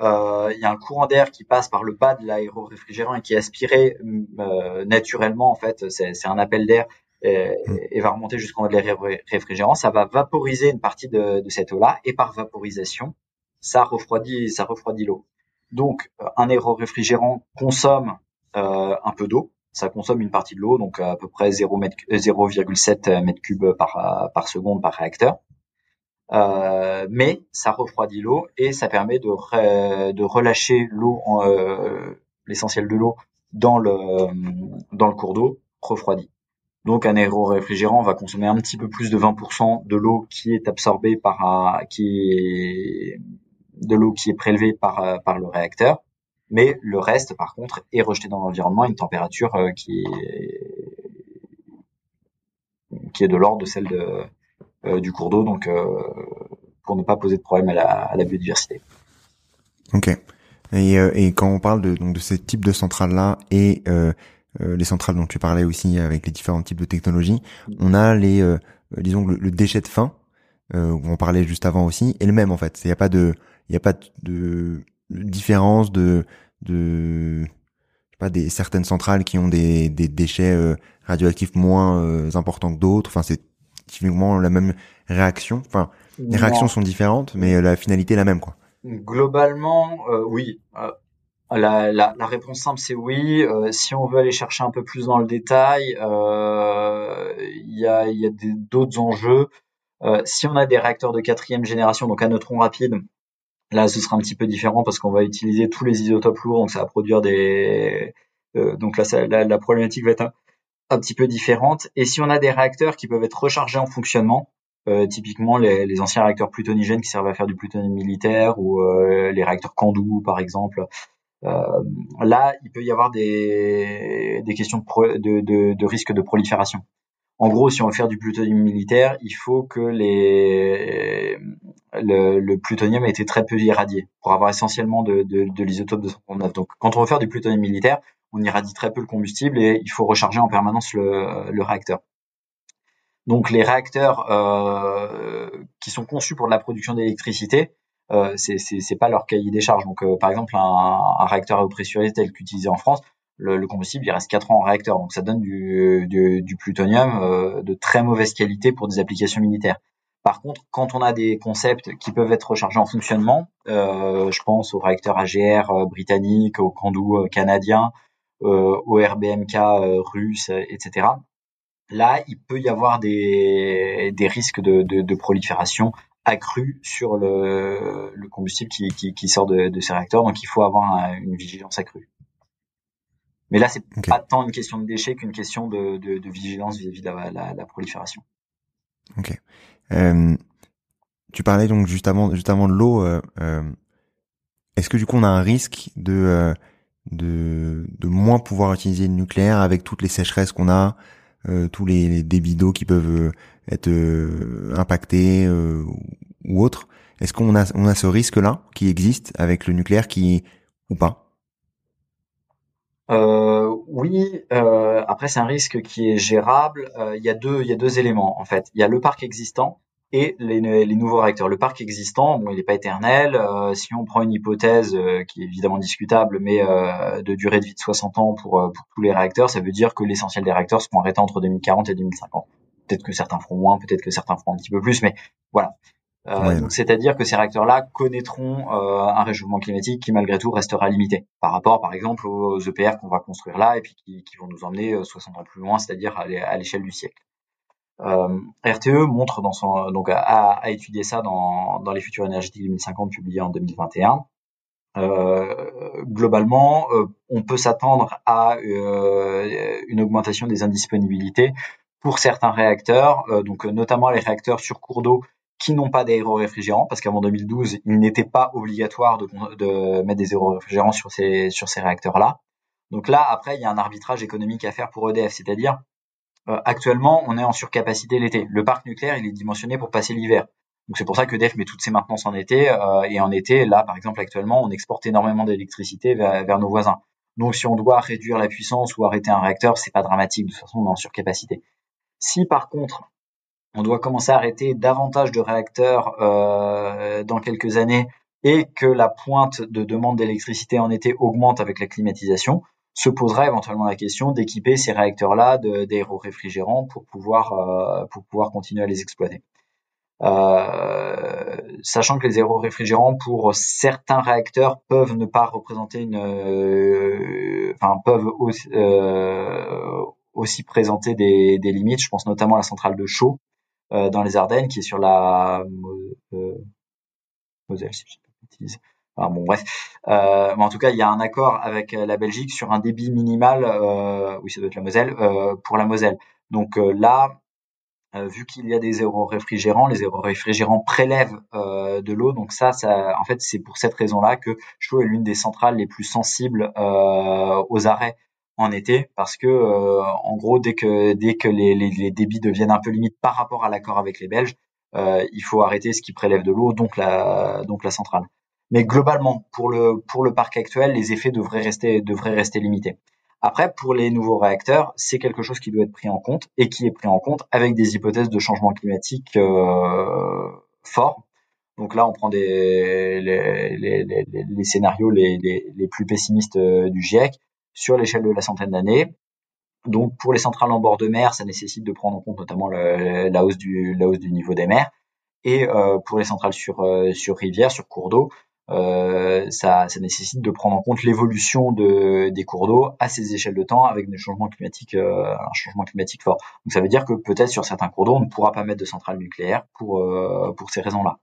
Euh, il y a un courant d'air qui passe par le bas de l'aéroréfrigérant et qui est aspiré euh, naturellement. En fait, c'est un appel d'air et, et, va remonter jusqu'en haut de l'aéroréfrigérant. Ça va vaporiser une partie de, de cette eau-là et par vaporisation, ça refroidit, ça refroidit l'eau. Donc, un aéroréfrigérant consomme euh, un peu d'eau, ça consomme une partie de l'eau, donc à peu près 0,7 euh, mètres cubes par, euh, par seconde par réacteur. Euh, mais ça refroidit l'eau et ça permet de, relâcher l'eau, euh, l'essentiel de l'eau dans le, cours d'eau refroidi. Donc un aéroréfrigérant va consommer un petit peu plus de 20% de l'eau qui est absorbée par qui est de l'eau qui est prélevée par le réacteur mais le reste, par contre, est rejeté dans l'environnement à une température euh, qui est qui est de l'ordre de celle de, euh, du cours d'eau, donc euh, pour ne pas poser de problème à la, biodiversité. Ok. Et, quand on parle de, donc de ces types de centrales-là et les centrales dont tu parlais aussi avec les différents types de technologies, on a les, disons le, déchet de fin, où on parlait juste avant aussi, est le même en fait. Il n'y a pas de, y a pas de différence de de pas des certaines centrales qui ont des, des déchets euh, radioactifs moins euh, importants que d'autres. Enfin, c'est typiquement la même réaction. Enfin, les réactions sont différentes, mais la finalité est la même, quoi. Globalement, euh, oui. La, la, la, réponse simple, c'est oui. si on veut aller chercher un peu plus dans le détail, il y a, y a d'autres enjeux. si on a des réacteurs de quatrième génération, donc à neutrons rapides, Là, ce sera un petit peu différent parce qu'on va utiliser tous les isotopes lourds, donc ça va produire des. Euh, donc là, ça, la, problématique va être un, petit peu différente. Et si on a des réacteurs qui peuvent être rechargés en fonctionnement, euh, typiquement les, les, anciens réacteurs plutonigènes qui servent à faire du plutonium militaire ou euh, les réacteurs Candu par exemple. là, il peut y avoir des, des questions de, de, de risque de prolifération. En gros, si on veut faire du plutonium militaire, il faut que le, plutonium ait été très peu irradié pour avoir essentiellement de, de, de l'isotope 239. Donc, quand on veut faire du plutonium militaire, on irradie très peu le combustible et il faut recharger en permanence le, le réacteur. Donc, les réacteurs euh, qui sont conçus pour de la production d'électricité, euh, c'est pas leur cahier des charges. Donc, euh, par exemple, un, un réacteur à eau pressurisée tel qu'utilisé en France, le, combustible il reste 4 ans en réacteur, donc ça donne du, plutonium euh, de très mauvaise qualité pour des applications militaires. Par contre, quand on a des concepts qui peuvent être rechargés en fonctionnement, euh, je pense aux réacteurs AGR euh, britanniques, aux Candu canadiens, aux RBMK russes, etc. Là, il peut y avoir des, risques de, prolifération accrue sur le, le combustible qui, sort de, de, ces réacteurs, donc il faut avoir une vigilance accrue. Mais là, c'est pas tant une question de déchets qu'une question de, de, de vigilance vis-à-vis de la, la, la, prolifération. Ok. Euh, tu parlais donc juste avant, juste avant de l'eau. Euh, euh, Est-ce que du coup on a un risque de euh, de, de moins pouvoir utiliser le nucléaire avec toutes les sécheresses qu'on a, euh, tous les, les, débits d'eau qui peuvent être impactés ou autres? Est-ce qu'on a on a ce risque là qui existe avec le nucléaire qui ou pas? Euh, oui, euh, après c'est un risque qui est gérable. Euh, il y a deux, y a deux éléments en fait. Il y a le parc existant et les, les, nouveaux réacteurs. Le parc existant, bon, il n'est pas éternel. Euh, si on prend une hypothèse euh, qui est évidemment discutable, mais euh, de durée de vie de 60 ans pour, pour tous les réacteurs, ça veut dire que l'essentiel des réacteurs seront arrêtés entre 2040 et 2050. Peut-être que certains feront moins, peut-être que certains feront un petit peu plus, mais voilà. C'est-à-dire que ces réacteurs-là connaîtront un réchauffement climatique qui malgré tout restera limité par rapport, par exemple, aux EPR qu'on va construire là et puis qui, qui vont nous emmener 60 ans plus loin, c'est-à-dire à l'échelle du siècle. Euh, RTE montre dans son donc a, a étudié ça dans, dans les futurs énergétiques 2050 publiés en 2021. Euh, globalement, euh, on peut s'attendre à euh, une augmentation des indisponibilités pour certains réacteurs, euh, donc notamment les réacteurs sur cours d'eau qui n'ont pas d'aéroréfrigérants, parce qu'avant 2012, il n'était pas obligatoire de, mettre des aéroréfrigérants sur ces réacteurs-là. Donc là, après, il y a un arbitrage économique à faire pour EDF, c'est-à-dire euh, actuellement, on est en surcapacité l'été. Le parc nucléaire, il est dimensionné pour passer l'hiver. Donc c'est pour ça que DEF met toutes ses maintenances en été. Euh, et en été, là, par exemple, actuellement, on exporte énormément d'électricité vers, nos voisins. Donc si on doit réduire la puissance ou arrêter un réacteur, c'est pas dramatique. De toute façon, on est en surcapacité. Si par contre, on doit commencer à arrêter davantage de réacteurs euh, dans quelques années et que la pointe de demande d'électricité en été augmente avec la climatisation, se posera éventuellement la question d'équiper ces réacteurs-là d'aéroréfrigérants pour pouvoir euh, pour pouvoir continuer à les exploiter. Euh, sachant que les aéroréfrigérants pour certains réacteurs peuvent ne pas représenter une, euh, enfin peuvent aussi, présenter des, des, limites. Je pense notamment à la centrale de Chaux dans les Ardennes qui est sur la Moselle, si je ne pas bon, bref. Euh, en tout cas, il y a un accord avec euh, la Belgique sur un débit minimal, euh, oui, ça doit être la Moselle, euh, pour la Moselle. Donc euh, là, vu qu'il y a des réfrigérants, les réfrigérants prélèvent de l'eau. Donc ça, ça, en fait, c'est pour cette raison-là que Chaux est l'une des centrales les plus sensibles aux arrêts en été, parce que en gros, dès que dès que les, les, les, débits deviennent un peu limites par rapport à l'accord avec les Belges, il faut arrêter ce qui prélève de l'eau, donc la donc la centrale. Mais globalement, pour le, pour le parc actuel, les effets devraient rester, devraient rester limités. Après, pour les nouveaux réacteurs, c'est quelque chose qui doit être pris en compte et qui est pris en compte avec des hypothèses de changement climatique euh, forts. Donc là, on prend des, les, les, les, les scénarios les, les, plus pessimistes euh, du GIEC sur l'échelle de la centaine d'années. Donc pour les centrales en bord de mer, ça nécessite de prendre en compte notamment la, hausse du, niveau des mers. Et euh, pour les centrales sur, euh, sur cours d'eau, euh, ça, nécessite de prendre en compte l'évolution de, des cours d'eau à ces échelles de temps avec euh, un changement climatique fort. Donc ça veut dire que peut-être sur certains cours d'eau, on ne pourra pas mettre de centrales nucléaires pour ces raisons-là.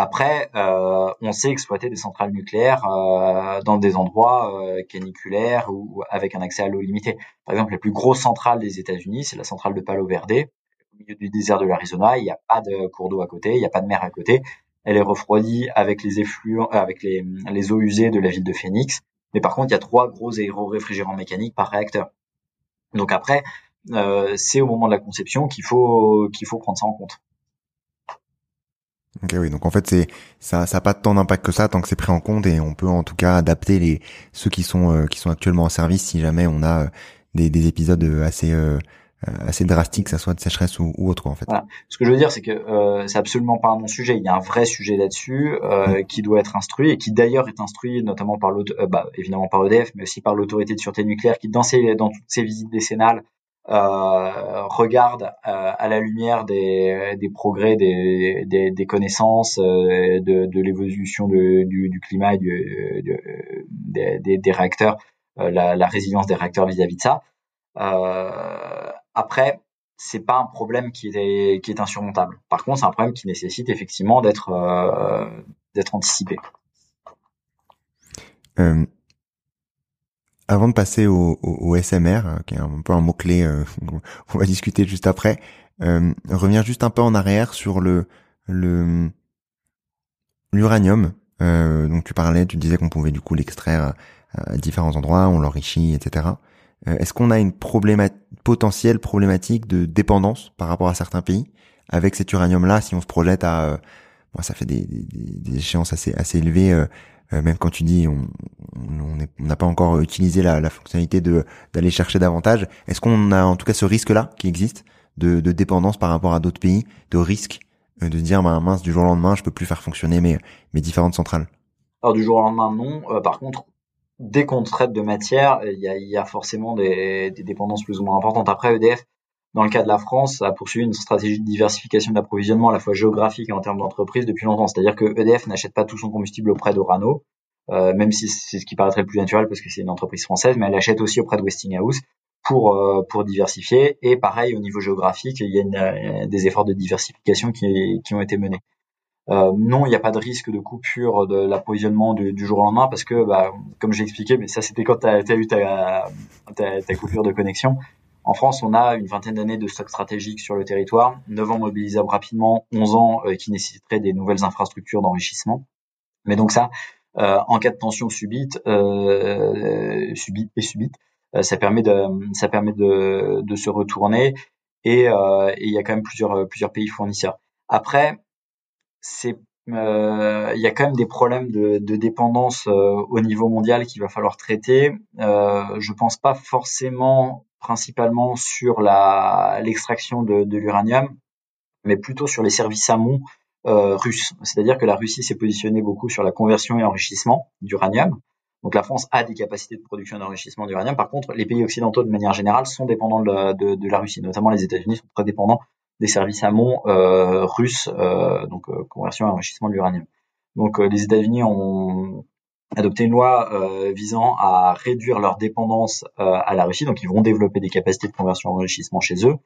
Après, euh, on sait exploiter des centrales nucléaires euh, dans des endroits euh, caniculaires ou avec un accès à l'eau limité. Par exemple, la plus grosse centrale des États-Unis, c'est la centrale de Palo Verde, au milieu du désert de l'Arizona. Il n'y a pas de cours d'eau à côté, il n'y a pas de mer à côté elle est refroidie avec les effluents, euh, avec les, les eaux usées de la ville de Phoenix. Mais par contre, il y a trois gros aéro-réfrigérants mécaniques par réacteur. Donc après, euh, c'est au moment de la conception qu'il faut qu'il faut prendre ça en compte. Ok oui donc en fait c'est ça ça a pas tant d'impact que ça tant que c'est pris en compte et on peut en tout cas adapter les ceux qui sont euh, qui sont actuellement en service si jamais on a euh, des, des épisodes assez euh, assez drastique, que ça soit de sécheresse ou, ou autre en fait. Voilà. Ce que je veux dire, c'est que euh, c'est absolument pas un non-sujet. Il y a un vrai sujet là-dessus euh, mm. qui doit être instruit et qui d'ailleurs est instruit notamment par l'autre, euh, bah, évidemment par EDF, mais aussi par l'autorité de sûreté nucléaire qui dans ses, dans toutes ses visites décennales euh, regarde à la lumière des, des progrès des, des, des connaissances, de, de l'évolution du, du, climat et du, des, des, réacteurs, la, la, résilience des réacteurs vis-à-vis -vis de ça. Euh, après, c'est pas un problème qui est qui est insurmontable. Par contre, c'est un problème qui nécessite effectivement d'être euh, anticipé. Euh, avant de passer au, au, SMR, euh, qui est un peu un mot clé, euh, *laughs* on va discuter juste après. Euh, revenir juste un peu en arrière sur le le l'uranium. Euh, donc tu parlais, tu disais qu'on pouvait du coup l'extraire à différents endroits, on l'enrichit, etc. Euh, est-ce qu'on a une potentielle problématique de dépendance par rapport à certains pays avec cet uranium-là Si on se projette à, euh, moi, ça fait des, des, des, échéances assez assez élevées. Euh, même quand tu dis on n'a pas encore utilisé la, la fonctionnalité de d'aller chercher davantage, est-ce qu'on a en tout cas ce risque-là qui existe de, de dépendance par rapport à d'autres pays, de risque de dire bah, mince du jour au lendemain je peux plus faire fonctionner mes mes différentes centrales? Alors du jour au lendemain non. par contre, dès qu'on traite de matière, il y a, y a forcément des, des, dépendances plus ou moins importantes. Après EDF, dans le cas de la France, a poursuivi une stratégie de diversification d'approvisionnement à la fois géographique et en termes d'entreprise depuis longtemps. C'est-à-dire que EDF n'achète pas tout son combustible auprès d'Orano, euh, même si c'est ce qui paraîtrait le plus naturel parce que c'est une entreprise française, mais elle achète aussi auprès de Westinghouse pour euh, pour diversifier. Et pareil au niveau géographique, il y a une, des efforts de diversification qui, ont été menés. Euh, non, il n'y a pas de risque de coupure de l'approvisionnement du, jour au lendemain parce que, bah, comme j'ai expliqué, mais ça c'était quand tu as, eu ta, coupure de connexion. En France, on a une vingtaine d'années de stock stratégique sur le territoire, 9 ans mobilisables rapidement, 11 ans euh, qui nécessiteraient des nouvelles infrastructures d'enrichissement. Mais donc ça, euh, en cas de tension subite, euh, subite et subite, ça permet de se retourner et il y a quand même plusieurs pays fournisseurs. Après, il y a quand même des problèmes de, dépendance au niveau mondial qu'il va falloir traiter. Euh, je pense pas forcément principalement sur l'extraction de, l'uranium, mais plutôt sur les services amont euh, russes. C'est-à-dire que la Russie s'est positionnée beaucoup sur la conversion et enrichissement d'uranium. Donc la France a des capacités de production et d'enrichissement d'uranium. Par contre, les pays occidentaux, de manière générale, sont dépendants de la, Russie. Notamment les États-Unis sont très dépendants des services amont euh, russes, euh, donc conversion et enrichissement de l'uranium. Donc les États-Unis ont adopté une loi visant à réduire leur dépendance à la Russie, donc ils vont développer des capacités de conversion enrichissement chez eux.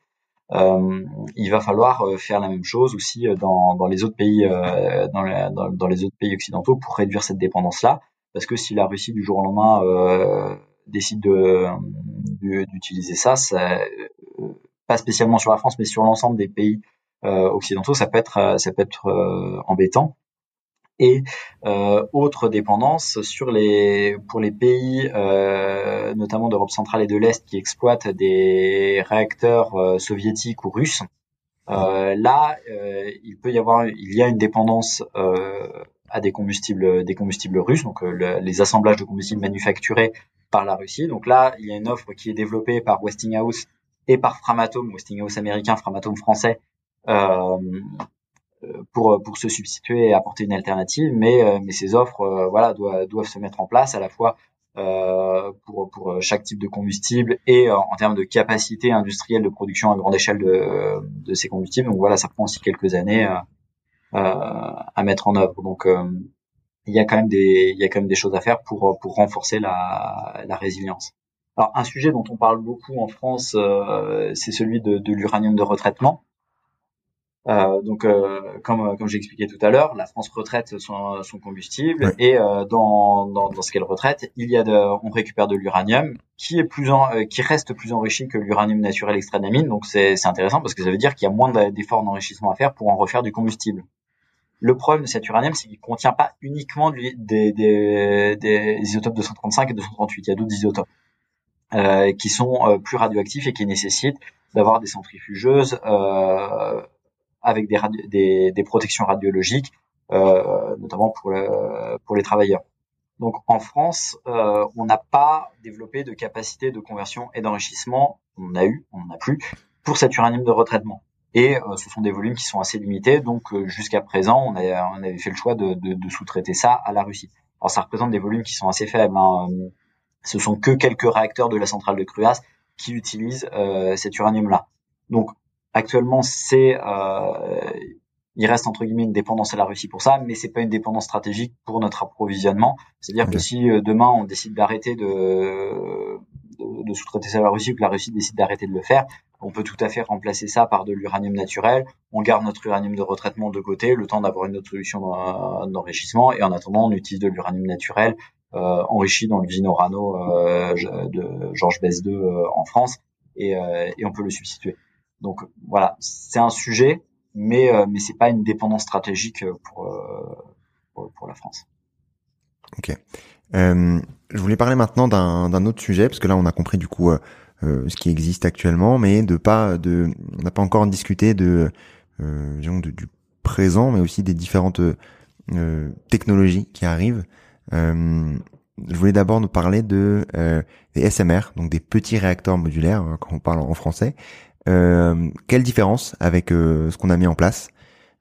Euh, il va falloir faire la même chose aussi dans, dans les autres pays dans, dans, dans, les autres pays occidentaux pour réduire cette dépendance là parce que si la Russie du jour au lendemain euh, décide de d'utiliser ça, ça pas spécialement sur la France, mais sur l'ensemble des pays euh, occidentaux, ça peut être, euh, ça peut être euh, embêtant. Et autre dépendance sur les pour les pays notamment d'Europe centrale et de l'Est qui exploitent des réacteurs soviétiques ou russes. là, il peut y avoir, il y a une dépendance à des combustibles, des combustibles russes, donc les assemblages de combustibles manufacturés par la Russie. Donc là, il y a une offre qui est développée par Westinghouse et par Framatome, Westinghouse américain, Framatome français, euh, pour pour se substituer et apporter une alternative. Mais euh, mais ces offres, euh, voilà, doivent, doivent se mettre en place à la fois euh, pour pour chaque type de combustible et en termes de capacité industrielle de production à grande échelle de de ces combustibles. Donc voilà, ça prend aussi quelques années à mettre en œuvre. Donc il y a quand même des il y a quand même des choses à faire pour pour renforcer la la résilience. Alors un sujet dont on parle beaucoup en France, euh, c'est celui de, de l'uranium de retraitement. Euh, donc, euh, comme, comme j'ai expliqué tout à l'heure, la France retraite son, son combustible et euh, dans, dans, dans, ce qu'elle retraite, il y a de, on récupère de l'uranium qui est plus en, euh, qui reste plus enrichi que l'uranium naturel extrait de la mine. Donc c'est intéressant parce que ça veut dire qu'il y a moins d'efforts d'enrichissement à faire pour en refaire du combustible. Le problème de cet uranium, c'est qu'il contient pas uniquement des, des, des, isotopes 235 et 238. Il y a d'autres isotopes. Euh, qui sont euh, plus radioactifs et qui nécessitent d'avoir des centrifugeuses euh, avec des, des, des, protections radiologiques, notamment pour, le, pour les travailleurs. Donc en France, euh, on n'a pas développé de capacité de conversion et d'enrichissement. On a eu, on n'en a plus pour cet uranium de retraitement. Et euh, ce sont des volumes qui sont assez limités. Donc jusqu'à présent, on, a, on, avait fait le choix de, de, de sous-traiter ça à la Russie. Alors ça représente des volumes qui sont assez faibles. Hein ce sont que quelques réacteurs de la centrale de Cruas qui utilisent euh, cet uranium-là. Donc actuellement, c'est euh, il reste entre guillemets une dépendance à la Russie pour ça, mais c'est pas une dépendance stratégique pour notre approvisionnement. C'est-à-dire que si euh, demain on décide d'arrêter de, de, de sous-traiter ça à la Russie ou que la Russie décide d'arrêter de le faire, on peut tout à fait remplacer ça par de l'uranium naturel. On garde notre uranium de retraitement de côté, le temps d'avoir une autre solution d'enrichissement, et en attendant, on utilise de l'uranium naturel euh, enrichi dans l'usine Orano euh, de Georges Besse 2 euh, en France et, et on peut le substituer. Donc voilà, c'est un sujet, mais mais c'est pas une dépendance stratégique pour pour, la France. Ok. Euh, je voulais parler maintenant d'un autre sujet parce que là on a compris du coup euh, ce qui existe actuellement, mais de pas de on n'a pas encore discuté de, euh, disons, du présent, mais aussi des différentes technologies qui arrivent. Euh, je voulais d'abord nous parler de euh, des SMR, donc des petits réacteurs modulaires, hein, quand on parle en français. Euh, quelle différence avec ce qu'on a mis en place?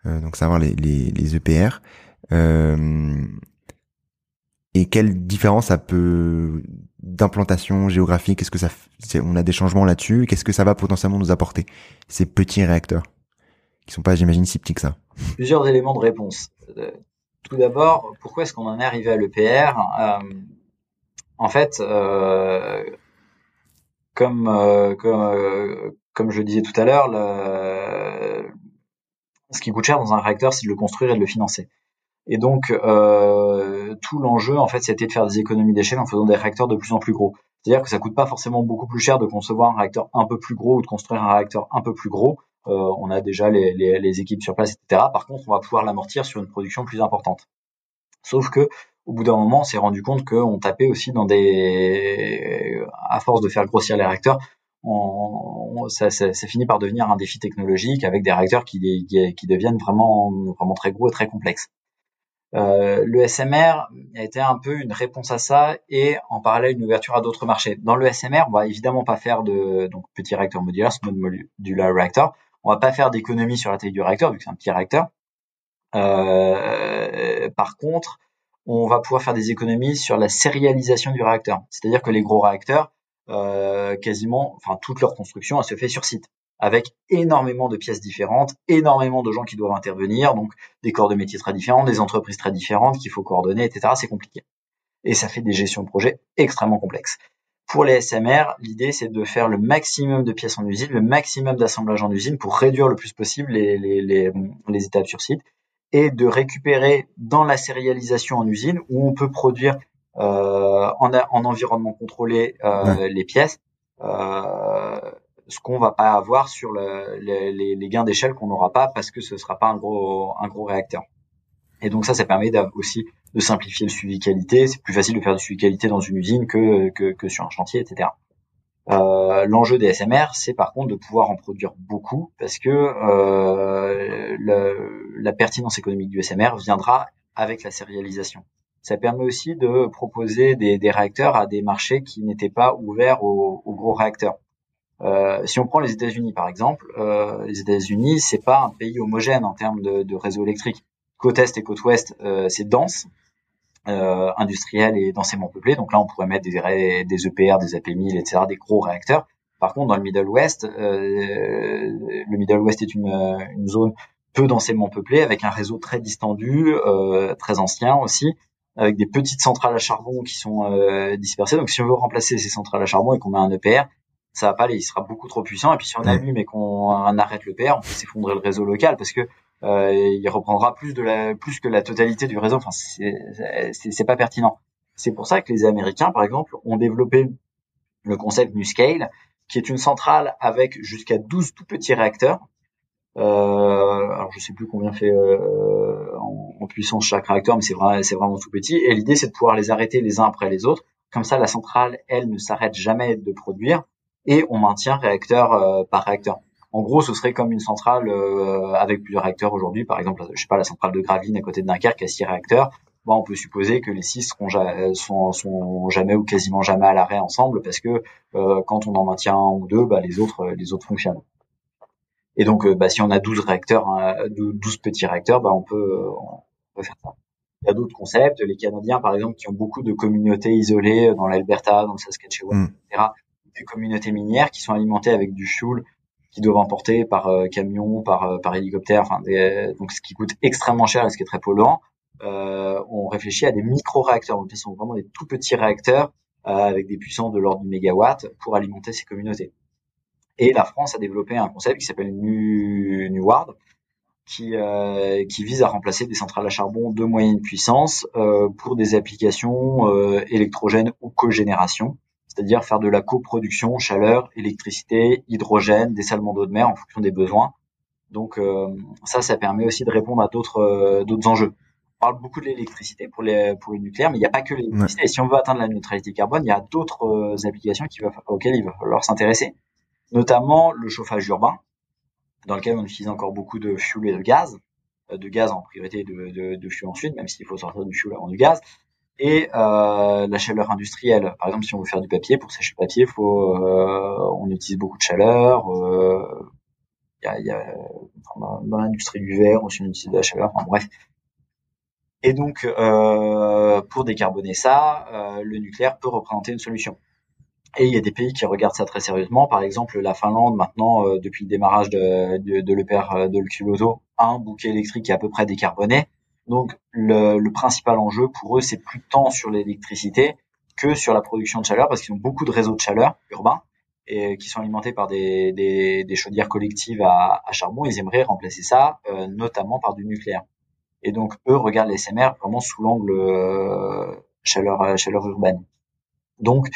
Donc savoir les, les, les EPR. et quelle différence ça peut d'implantation géographique? Est-ce que ça, on a des changements là-dessus? Qu'est-ce que ça va potentiellement nous apporter ces petits réacteurs? Qui sont pas, j'imagine, si petits que ça. Plusieurs éléments de réponse. Tout d'abord, pourquoi est-ce qu'on en est arrivé à l'EPR En fait, euh, comme, euh, comme, euh, comme je disais tout à l'heure, ce qui coûte cher dans un réacteur, c'est de le construire et de le financer. Et donc, euh, tout l'enjeu, en fait, c'était de faire des économies d'échelle en faisant des réacteurs de plus en plus gros. C'est-à-dire que ça coûte pas forcément beaucoup plus cher de concevoir un réacteur un peu plus gros ou de construire un réacteur un peu plus gros. Euh, on a déjà les, équipes sur place, etc. Par contre, on va pouvoir l'amortir sur une production plus importante. Sauf que au bout d'un moment, on s'est rendu compte qu'on tapait aussi dans des, à force de faire grossir les réacteurs, on, ça, ça, ça, finit par devenir un défi technologique avec des réacteurs qui, qui, deviennent vraiment, vraiment très gros et très complexes. Euh, le SMR a été un peu une réponse à ça et en parallèle une ouverture à d'autres marchés. Dans le SMR, on va évidemment pas faire de donc petit réacteur modulaire, small modular reactor. On va pas faire d'économie sur la taille du réacteur vu que c'est un petit réacteur. Euh, par contre, on va pouvoir faire des économies sur la sérialisation du réacteur. C'est-à-dire que les gros réacteurs, euh, quasiment, enfin toute leur construction, elle se fait sur site, avec énormément de pièces différentes, énormément de gens qui doivent intervenir, donc des corps de métiers très différents, des entreprises très différentes qu'il faut coordonner, etc. C'est compliqué. Et ça fait des gestions de projets extrêmement complexes. Pour les SMR, l'idée c'est de faire le maximum de pièces en usine, le maximum d'assemblage en usine pour réduire le plus possible les, les, étapes sur site et de récupérer dans la sérialisation en usine où on peut produire en, en, environnement contrôlé euh, les pièces, euh, ce qu'on va pas avoir sur le, les, les, gains d'échelle qu'on n'aura pas parce que ce sera pas un gros un gros réacteur. Et donc ça, ça permet aussi de simplifier le suivi qualité. C'est plus facile de faire du suivi qualité dans une usine que, que, que sur un chantier, etc. Euh, L'enjeu des SMR, c'est par contre de pouvoir en produire beaucoup parce que euh, le, la pertinence économique du SMR viendra avec la sérialisation. Ça permet aussi de proposer des, des réacteurs à des marchés qui n'étaient pas ouverts aux, aux gros réacteurs. Euh, si on prend les États-Unis par exemple, euh, les États-Unis c'est pas un pays homogène en termes de, de réseau électrique. Côte est et côte ouest, euh, c'est dense, euh, industriel et densément peuplé. Donc là, on pourrait mettre des, des EPR, des AP1000, etc., des gros réacteurs. Par contre, dans le Middle West, euh, le Middle West est une, une, zone peu densément peuplée, avec un réseau très distendu, euh, très ancien aussi, avec des petites centrales à charbon qui sont euh, dispersées. Donc, si on veut remplacer ces centrales à charbon et qu'on met un EPR, ça va pas aller, il sera beaucoup trop puissant. Et puis, si on allume et qu'on arrête l'EPR, on peut s'effondrer le réseau local parce que euh, il reprendra plus de la plus que la totalité du réseau. Enfin, c'est pas pertinent. C'est pour ça que les Américains, par exemple, ont développé le concept NuScale, qui est une centrale avec jusqu'à 12 tout petits réacteurs. Euh, alors je sais plus combien fait euh, en, puissance chaque réacteur, mais c'est c'est vraiment tout petit. Et l'idée, c'est de pouvoir les arrêter les uns après les autres. Comme ça, la centrale, elle, ne s'arrête jamais de produire et on maintient réacteur euh, par réacteur. En gros, ce serait comme une centrale avec plusieurs réacteurs aujourd'hui. Par exemple, je sais pas, la centrale de Gravelines à côté de Dunkerque a six réacteurs. Bon, on peut supposer que les six seront sont, jamais ou quasiment jamais à l'arrêt ensemble parce que quand on en maintient un ou deux, bah, les autres fonctionnent. Et donc, euh, bah, si on a 12 réacteurs, hein, 12 petits réacteurs, bah, on peut, on peut faire ça. Il y a d'autres concepts. Les Canadiens, par exemple, qui ont beaucoup de communautés isolées dans l'Alberta, dans le Saskatchewan, mm. etc. Des communautés minières qui sont alimentées avec du fuel qui doivent emporter par euh, camion, par, euh, par hélicoptère, enfin donc ce qui coûte extrêmement cher et ce qui est très polluant. Euh, on réfléchit à des micro-réacteurs, donc ce sont vraiment des tout petits réacteurs euh, avec des puissances de l'ordre du mégawatt pour alimenter ces communautés. Et la France a développé un concept qui s'appelle NuWard, qui, euh, qui vise à remplacer des centrales à charbon de moyenne puissance euh, pour des applications euh, électrogènes ou cogénération c'est-à-dire faire de la coproduction, chaleur, électricité, hydrogène, dessalement d'eau de mer en fonction des besoins. Donc euh, ça, ça permet aussi de répondre à d'autres euh, d'autres enjeux. On parle beaucoup de l'électricité pour les pour le nucléaire, mais il n'y a pas que l'électricité. Et si on veut atteindre la neutralité carbone, il y a d'autres euh, applications qui va, auxquelles il va falloir s'intéresser, notamment le chauffage urbain, dans lequel on utilise encore beaucoup de fuel et de gaz, de gaz en priorité de, de, de fuel ensuite, même s'il faut sortir du fuel avant du gaz, et euh, la chaleur industrielle. Par exemple, si on veut faire du papier, pour sécher le papier, faut, euh, on utilise beaucoup de chaleur. Euh, y a, y dans, l'industrie du verre aussi on utilise de la chaleur. Enfin bref. Et donc euh, pour décarboner ça, euh, le nucléaire peut représenter une solution. Et il y a des pays qui regardent ça très sérieusement. Par exemple, la Finlande, maintenant, euh, depuis le démarrage de, de, de l'EPR de l'Olkiluoto, a un bouquet électrique qui est à peu près décarboné. Donc, le, le principal enjeu pour eux, c'est plus tant sur l'électricité que sur la production de chaleur, parce qu'ils ont beaucoup de réseaux de chaleur urbains et qui sont alimentés par des, des, des chaudières collectives à, à, charbon. Ils aimeraient remplacer ça, euh, notamment par du nucléaire. Et donc, eux regardent les SMR vraiment sous l'angle euh, chaleur, chaleur urbaine. Donc,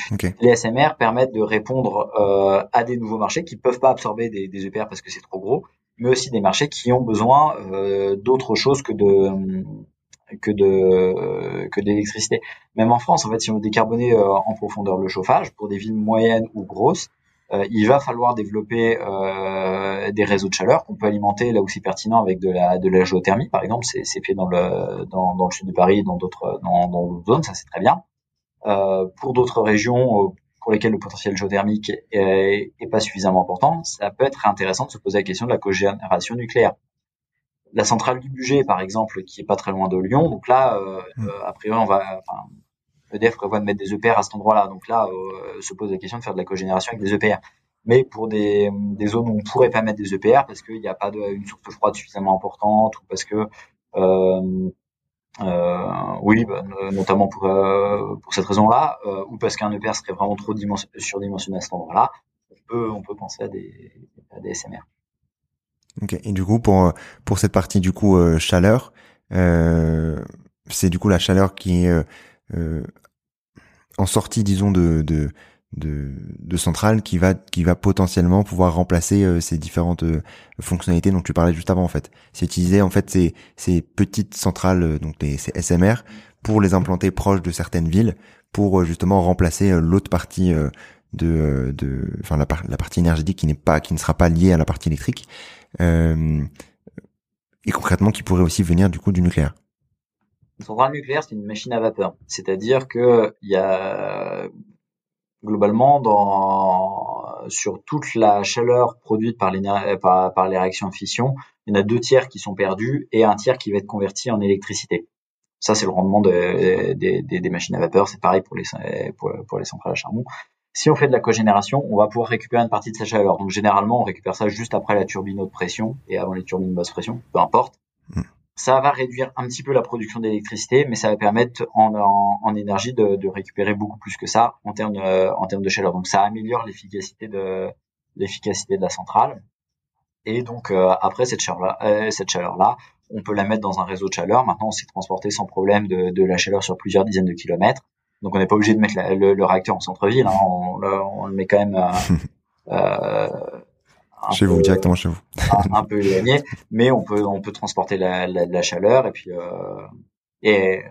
les SMR permettent de répondre euh, à des nouveaux marchés qui peuvent pas absorber des, des EPR parce que c'est trop gros, mais aussi des marchés qui ont besoin euh, d'autre chose que de que de que d'électricité. Même en France, en fait, si on veut décarboner euh, en profondeur le chauffage pour des villes moyennes ou grosses, euh, il va falloir développer euh, des réseaux de chaleur qu'on peut alimenter là où c'est pertinent avec de la de la géothermie, par exemple. C'est fait dans le dans, dans le sud de Paris, dans d'autres dans d'autres zones, ça c'est très bien. Euh, pour d'autres régions euh, pour lesquelles le potentiel géothermique est, pas suffisamment important, ça peut être intéressant de se poser la question de la cogénération nucléaire. La centrale du budget, par exemple, qui est pas très loin de Lyon, donc là, euh, mm. a priori, on va, enfin, EDF prévoit de mettre des EPR à cet endroit-là, donc là, se pose la question de faire de la cogénération avec des EPR. Mais pour des, des zones où on pourrait pas mettre des EPR parce qu'il n'y a pas de, une source froide suffisamment importante ou parce que euh, euh, oui, bah, notamment pour, euh, pour cette raison-là, euh, ou parce qu'un EPR serait vraiment trop surdimensionné à cet endroit-là, on peut, on peut penser à des, à des SMR. Ok. Et du coup, pour pour cette partie du coup chaleur, c'est du coup la chaleur qui est en sortie, disons, de, de de, de centrale qui va qui va potentiellement pouvoir remplacer euh, ces différentes euh, fonctionnalités dont tu parlais juste avant en fait. C'est utiliser en fait ces ces petites centrales euh, donc ces SMR pour les implanter proches de certaines villes pour justement remplacer l'autre partie de de enfin la, la partie énergétique qui n'est pas qui ne sera pas liée à la partie électrique et concrètement qui pourrait aussi venir du coup du nucléaire. Une centrale nucléaire, c'est une machine à vapeur. C'est-à-dire que il y a globalement sur toute la chaleur produite par par les réactions fission, il y en a deux tiers qui sont perdus et un tiers qui va être converti en électricité. Ça, c'est le rendement des, machines à vapeur. C'est pareil pour les, pour, pour, les centrales à charbon. Si on fait de la cogénération, on va pouvoir récupérer une partie de sa chaleur. Donc, généralement, on récupère ça juste après la turbine haute pression et avant les turbines basse pression, peu importe. Ça va réduire un petit peu la production d'électricité, mais ça va permettre en, en, énergie de, de, récupérer beaucoup plus que ça en termes de, en termes de chaleur. Donc ça améliore l'efficacité de l'efficacité de la centrale. Et donc euh, après cette chaleur là, euh, cette chaleur là, on peut la mettre dans un réseau de chaleur. Maintenant, on s'est transporté sans problème de, de, la chaleur sur plusieurs dizaines de kilomètres. Donc on n'est pas obligé de mettre le, réacteur en centre-ville. Hein. On, on, le met quand même. Euh, *laughs* chez vous, directement chez vous. un, peu éloigné, mais on peut on peut transporter la, la, la chaleur et puis euh, et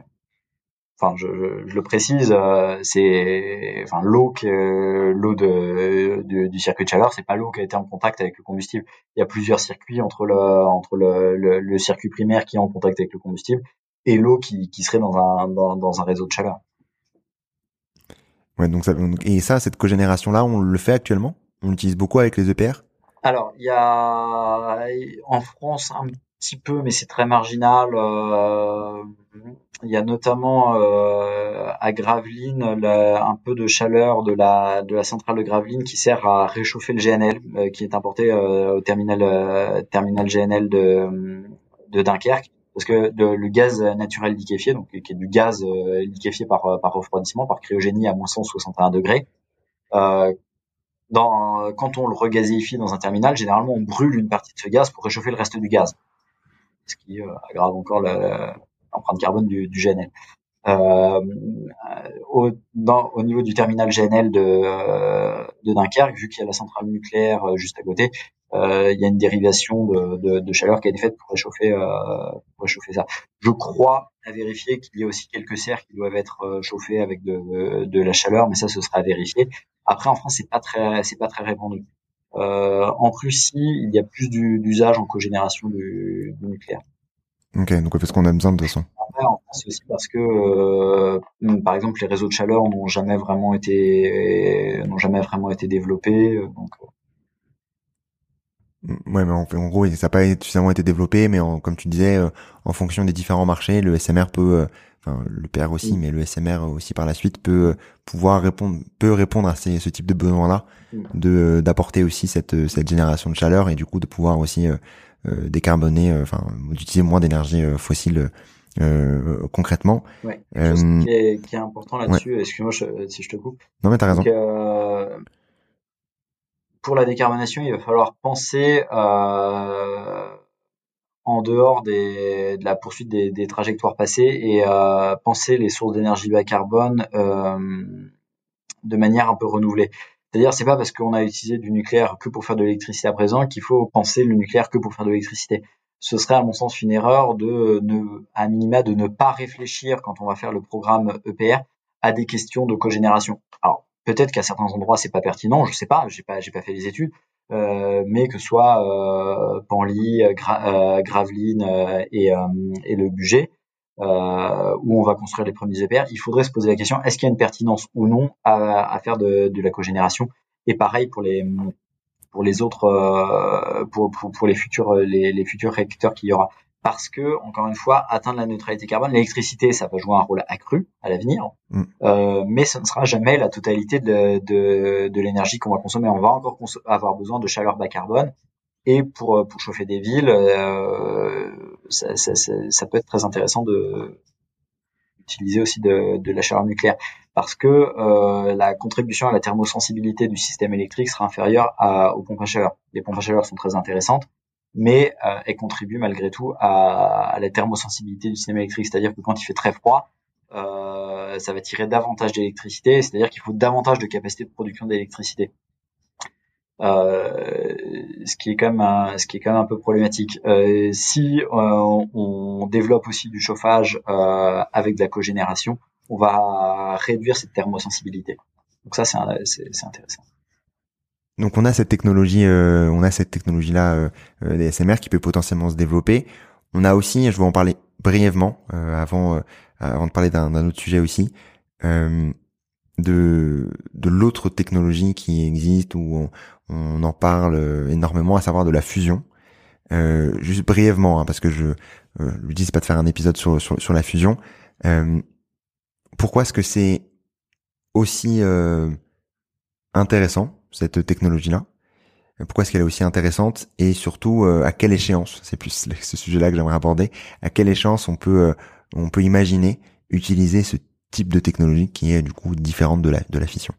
enfin je, je, le précise, euh, c'est enfin l'eau que l'eau de, du circuit de chaleur, c'est pas l'eau qui a été en contact avec le combustible. Il y a plusieurs circuits entre le entre le, le, le circuit primaire qui est en contact avec le combustible et l'eau qui, qui serait dans un dans, dans un réseau de chaleur. Ouais, donc ça, et ça, cette cogénération là, on le fait actuellement? On l'utilise beaucoup avec les EPR. Alors, il y a en France un petit peu, mais c'est très marginal. Euh, il y a notamment euh, à Gravelines un peu de chaleur de la de la centrale de Gravelines qui sert à réchauffer le GNL euh, qui est importé au terminal terminal GNL de de Dunkerque parce que le gaz naturel liquéfié donc qui est du gaz liquéfié par par refroidissement par cryogénie à moins 161 degrés dans, quand on le regazifie dans un terminal, généralement on brûle une partie de ce gaz pour réchauffer le reste du gaz, ce qui euh, aggrave encore l'empreinte carbone du, du GNL. Euh, au, dans, au niveau du terminal GNL de, de Dunkerque, vu qu'il y a la centrale nucléaire euh, juste à côté, euh, il y a une dérivation de, de, de, chaleur qui a été faite pour réchauffer, euh, pour réchauffer ça. Je crois à vérifier qu'il y a aussi quelques serres qui doivent être euh, chauffées avec de, de la chaleur, mais ça, ce sera à vérifier. Après, en France, c'est pas très, c'est pas très répandu. Euh, en Russie, il y a plus d'usage en cogénération du, du, nucléaire. Ok, donc fait ce qu'on a besoin de toute façon. Après, en France aussi parce que, euh, par exemple, les réseaux de chaleur n'ont jamais vraiment été, n'ont jamais vraiment été développés. Donc, Ouais, mais en, en gros, ça n'a pas suffisamment été développé, mais en, comme tu disais, en fonction des différents marchés, le SMR peut, enfin le PR aussi, mm. mais le SMR aussi par la suite peut pouvoir répondre, peut répondre à ces, ce type de besoins-là, mm. de d'apporter aussi cette cette génération de chaleur et du coup de pouvoir aussi euh, décarboner, euh, enfin d'utiliser moins d'énergie euh, fossile concrètement. Ouais. Chose qui est, qui est important là-dessus. Excuse-moi si je te coupe. Non mais t'as raison. Pour la décarbonation, il va falloir penser euh, en dehors de la poursuite des, des trajectoires passées et euh, penser les sources d'énergie bas carbone euh, de manière un peu renouvelée. C'est-à-dire, c'est pas parce qu'on a utilisé du nucléaire que pour faire de l'électricité à présent qu'il faut penser le nucléaire que pour faire de l'électricité. Ce serait, à mon sens, une erreur de ne, à minima, de ne pas réfléchir quand on va faire le programme EPR à des questions de cogénération. Alors, peut-être qu'à certains endroits c'est pas pertinent, je sais pas, j'ai pas, j'ai pas fait les études, euh, mais que ce soit euh, Panly, euh, Gravelines euh, et, et le budget, euh, où on va construire les premiers EPR, il faudrait se poser la question est-ce qu'il y a une pertinence ou non à, à faire de, de, la cogénération? Et pareil pour les pour les autres euh, pour, pour, pour, les futurs les, les futurs réacteurs qu'il y aura parce que encore une fois atteindre la neutralité carbone l'électricité ça va jouer un rôle accru à l'avenir. Mm. euh, mais ce ne sera jamais la totalité de, de, de l'énergie qu'on va consommer. On va encore avoir besoin de chaleur bas carbone. Et pour, euh, pour chauffer des villes, euh, ça, ça, ça, ça, peut être très intéressant de utiliser aussi de, de la chaleur nucléaire. Parce que euh, la contribution à la thermosensibilité du système électrique sera inférieure à, aux pompes à chaleur. Les pompes à chaleur sont très intéressantes, mais euh, elles contribuent malgré tout à, à la thermosensibilité du système électrique, c'est-à-dire que quand il fait très froid, euh, ça va tirer davantage d'électricité, c'est-à-dire qu'il faut davantage de capacité de production d'électricité. Euh, ce qui est quand même un, ce qui est quand même un peu problématique. Euh, si euh, on, développe aussi du chauffage euh, avec de la cogénération, on va réduire cette thermosensibilité. Donc ça, c'est intéressant. Donc on a cette technologie, on a cette technologie là des SMR qui peut potentiellement se développer. On a aussi, je vais en parler brièvement avant avant de parler d'un autre sujet aussi de de l'autre technologie qui existe où on, en parle euh, énormément, à savoir de la fusion. Euh, juste brièvement, hein, parce que je euh, lui dis c'est pas de faire un épisode sur sur, la fusion. Euh, pourquoi est-ce que c'est aussi euh, intéressant cette technologie-là Pourquoi est-ce qu'elle est aussi intéressante et surtout à quelle échéance? C'est plus *laughs* ce sujet-là que j'aimerais aborder. À quelle échéance on peut on peut imaginer utiliser ce type de technologie qui est du coup différente de la, de la fission?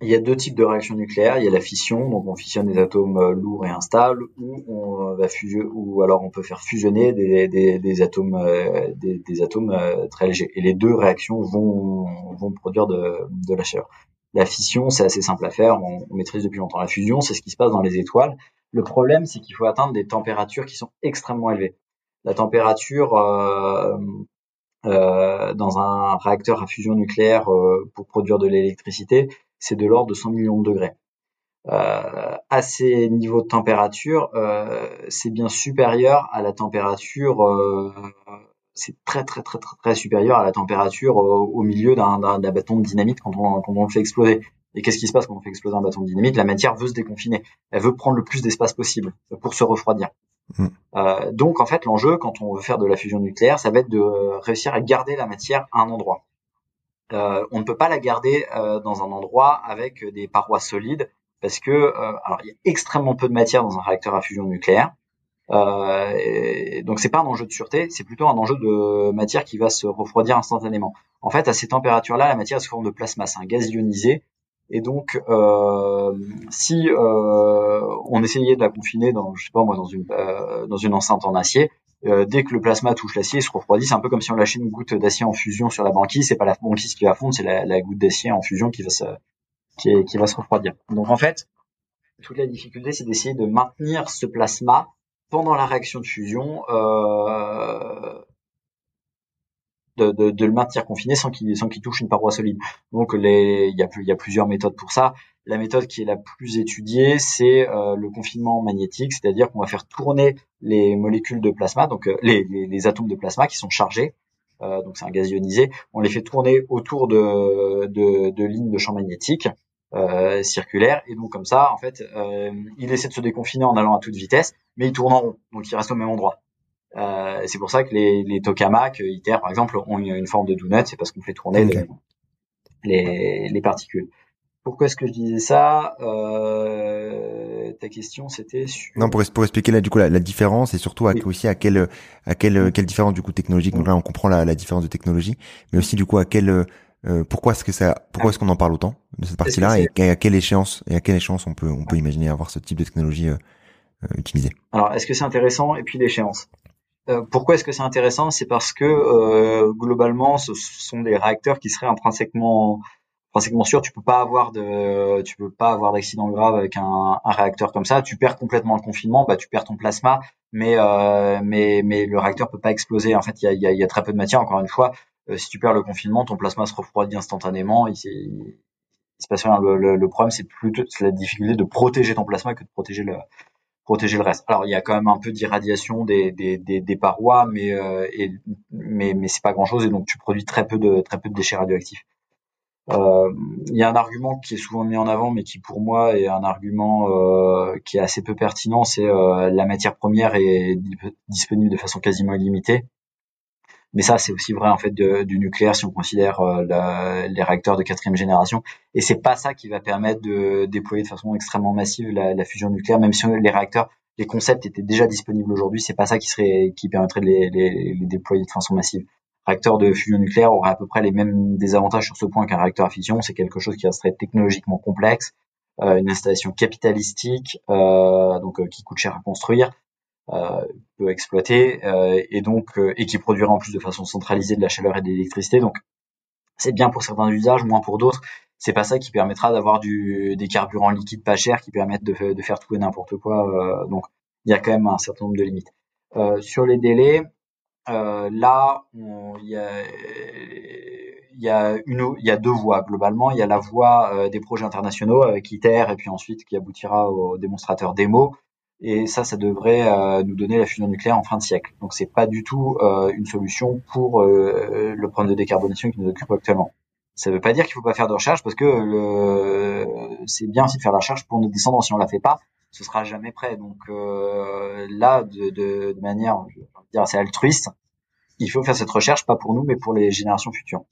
Il y a deux types de réactions nucléaires. Il y a la fission, donc on fissionne des atomes euh, lourds et instables, ou on va fusionner, ou alors on peut faire fusionner des, atomes, euh, des, atomes euh, très légers. Et les deux réactions vont, vont produire de, de la chaleur. La fission, c'est assez simple à faire. On, maîtrise depuis longtemps la fusion. C'est ce qui se passe dans les étoiles. Le problème, c'est qu'il faut atteindre des températures qui sont extrêmement élevées. La température euh, euh, dans un réacteur à fusion nucléaire euh, pour produire de l'électricité, c'est de l'ordre de 100 millions de degrés. À ces niveaux de température, c'est bien supérieur à la température, c'est très très très très très supérieur à la température au milieu d'un bâton de dynamite quand on, quand on le fait exploser. Et qu'est-ce qui se passe quand on fait exploser un bâton de dynamite? La matière veut se déconfiner, elle veut prendre le plus d'espace possible pour se refroidir. Mm. Euh, donc en fait, l'enjeu quand on veut faire de la fusion nucléaire, ça va être de réussir à garder la matière à un endroit. Euh, on ne peut pas la garder euh, dans un endroit avec des parois solides parce que euh, alors il y a extrêmement peu de matière dans un réacteur à fusion nucléaire. Euh, donc c'est pas un enjeu de sûreté, c'est plutôt un enjeu de matière qui va se refroidir instantanément. En fait, à ces températures-là, la matière se forme de plasma, c'est un gaz ionisé et donc, euh, si euh, on essayait de la confiner dans, je sais pas moi, dans une euh, dans une enceinte en acier, euh, dès que le plasma touche l'acier, il se refroidit. C'est un peu comme si on lâchait une goutte d'acier en fusion sur la banquise. C'est pas la banquise qui va fondre, c'est la, goutte d'acier en fusion qui va se qui va se refroidir. Donc en fait, toute la difficulté, c'est d'essayer de maintenir ce plasma pendant la réaction de fusion euh, de, de, de, le maintenir confiné sans qu'il sans qu'il touche une paroi solide. Donc les, il y a il y a plusieurs méthodes pour ça. La méthode qui est la plus étudiée, c'est euh, le confinement magnétique, c'est-à-dire qu'on va faire tourner les molécules de plasma, donc euh, les, les, les, atomes de plasma qui sont chargés, euh, donc c'est un gaz ionisé, on les fait tourner autour de, de, de lignes de champ magnétique euh, circulaire. Et donc comme ça, en fait, euh, il essaie de se déconfiner en allant à toute vitesse, mais il tourne en rond, donc il reste au même endroit. Euh, c'est pour ça que les, les tokamaks, ITER par exemple, ont une, forme de donut, c'est parce qu'on fait tourner les, les, particules. Pourquoi est-ce que je disais ça euh, Ta question, c'était sur... Non, pour, pour expliquer là du coup la, la différence et surtout à, aussi à quelle à quelle quelle différence du coup technologique. Donc là, on comprend la, la différence de technologie, mais aussi du coup à quelle euh, pourquoi est-ce que ça, pourquoi est-ce qu'on en parle autant de cette partie-là et à quelle échéance et à quelle échéance on peut on peut imaginer avoir ce type de technologie euh, euh utilisée? Alors, est-ce que c'est intéressant et puis l'échéance? Euh, Pourquoi est-ce que c'est intéressant? C'est parce que globalement, ce sont des réacteurs qui seraient intrinsèquement intrinsèquement sûrs. Tu peux pas avoir de, tu peux pas avoir d'accident grave avec un, un, réacteur comme ça. Tu perds complètement le confinement, bah tu perds ton plasma, mais mais mais le réacteur peut pas exploser. En fait, il y a, y, a, y a très peu de matière. Encore une fois, si tu perds le confinement, ton plasma se refroidit instantanément. Il, il, se passe rien. Le, le, problème, c'est plutôt la difficulté de protéger ton plasma que de protéger le protéger le reste. Alors il y a quand même un peu d'irradiation des, des, des, des, parois, mais euh, et, mais mais c'est pas grand chose et donc tu produis très peu de très peu de déchets radioactifs. Euh, il y a un argument qui est souvent mis en avant, mais qui pour moi est un argument euh, qui est assez peu pertinent, c'est euh, la matière première est disponible de façon quasiment illimitée. Mais ça, c'est aussi vrai en fait du nucléaire si on considère euh, les réacteurs de quatrième génération. Et c'est pas ça qui va permettre de déployer de façon extrêmement massive la, fusion nucléaire, même si les réacteurs, les concepts étaient déjà disponibles aujourd'hui, c'est pas ça qui serait qui permettrait de les, les, les déployer de façon massive. réacteur de fusion nucléaire aurait à peu près les mêmes désavantages sur ce point qu'un réacteur à fission. C'est quelque chose qui resterait technologiquement complexe, euh, une installation capitalistique, euh, donc euh, qui coûte cher à construire, peut exploiter euh, et donc euh, et qui produira en plus de façon centralisée de la chaleur et de l'électricité. Donc c'est bien pour certains usages, moins pour d'autres. C'est pas ça qui permettra d'avoir du des carburants liquides pas chers qui permettent de, de faire tout et n'importe quoi. donc il y a quand même un certain nombre de limites. sur les délais, là il y a y a une y a deux voies globalement il y a la voie des projets internationaux avec ITER et puis ensuite qui aboutira au démonstrateur démo et ça, ça devrait euh, nous donner la fusion nucléaire en fin de siècle. Donc c'est pas du tout euh, une solution pour euh, le problème de décarbonation qui nous occupe actuellement. Ça ne veut pas dire qu'il faut pas faire de recherche parce que le... c'est bien aussi de faire la recherche pour nos descendants. Si on la fait pas, ce sera jamais prêt. Donc là, de, de, de manière, je vais dire assez altruiste, il faut faire cette recherche pas pour nous, mais pour les générations futures.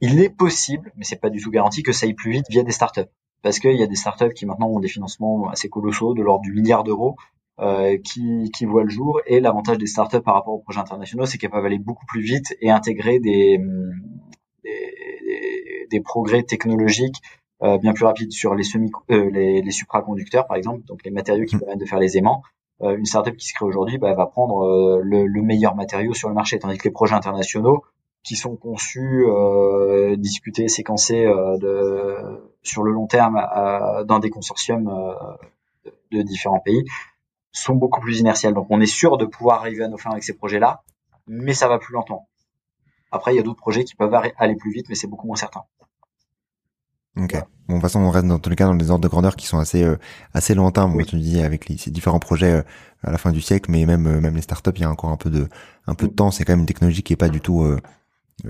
Il est possible, mais c'est pas du tout garanti, que ça aille plus vite via des startups parce qu'il y a des startups qui maintenant ont des financements assez colossaux de l'ordre du milliard d'euros euh, qui, qui voient le jour. Et l'avantage des startups par rapport aux projets internationaux, c'est qu'elles peuvent aller beaucoup plus vite et intégrer des, des, des progrès technologiques euh, bien plus rapides sur les semi euh, les, les, supraconducteurs par exemple, donc les matériaux qui mmh. permettent de faire les aimants. Euh, une startup qui se crée aujourd'hui bah, va prendre le, le, meilleur matériau sur le marché, tandis que les projets internationaux qui sont conçus, euh, discutés, séquencés euh, de, sur le long terme euh, dans des consortiums euh, de différents pays, sont beaucoup plus inertiels. Donc on est sûr de pouvoir arriver à nos fins avec ces projets-là, mais ça va plus lentement. Après, il y a d'autres projets qui peuvent aller plus vite, mais c'est beaucoup moins certain. Ok. Bon, de toute façon, on reste dans tous les cas dans des ordres de grandeur qui sont assez euh, assez lointains. Bon, tu dis avec les, ces différents projets euh, à la fin du siècle, mais même même les startups, il y a encore un peu de un peu de temps. C'est quand même une technologie qui est pas du tout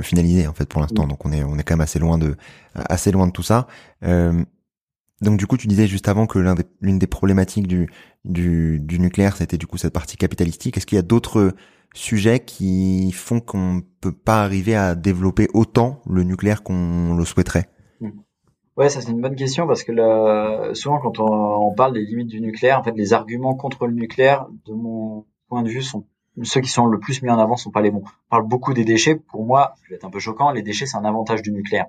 finalisé en fait pour l'instant. Donc on est on est quand même assez loin de assez loin de tout ça. Euh, donc du coup, tu disais juste avant que l'une des, des, problématiques du, du, du nucléaire, c'était du coup cette partie capitalistique. Est-ce qu'il y a d'autres sujets qui font qu'on peut pas arriver à développer autant le nucléaire qu'on le souhaiterait? Mmh. Ouais, ça c'est une bonne question parce que là, souvent quand on, on, parle des limites du nucléaire, en fait, les arguments contre le nucléaire, de mon point de vue, sont ceux qui sont le plus mis en avant sont pas les bons. On parle beaucoup des déchets. Pour moi, je vais être un peu choquant, les déchets, c'est un avantage du nucléaire.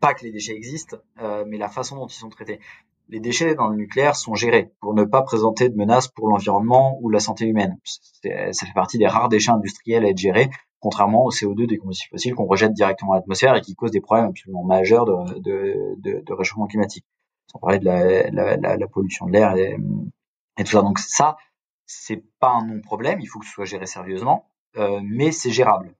Pas que les déchets existent, euh, mais la façon dont ils sont traités. Les déchets dans le nucléaire sont gérés pour ne pas présenter de menaces pour l'environnement ou la santé humaine. Ça fait partie des rares déchets industriels à être gérés, contrairement au CO2 des combustibles fossiles qu'on rejette directement à l'atmosphère et qui causent des problèmes absolument majeurs de, de, de, de réchauffement climatique. Sans parler de la, la, la, la pollution de l'air et, et tout ça. Donc ça, c'est pas un non-problème, il faut que ce soit géré sérieusement, euh, mais c'est gérable.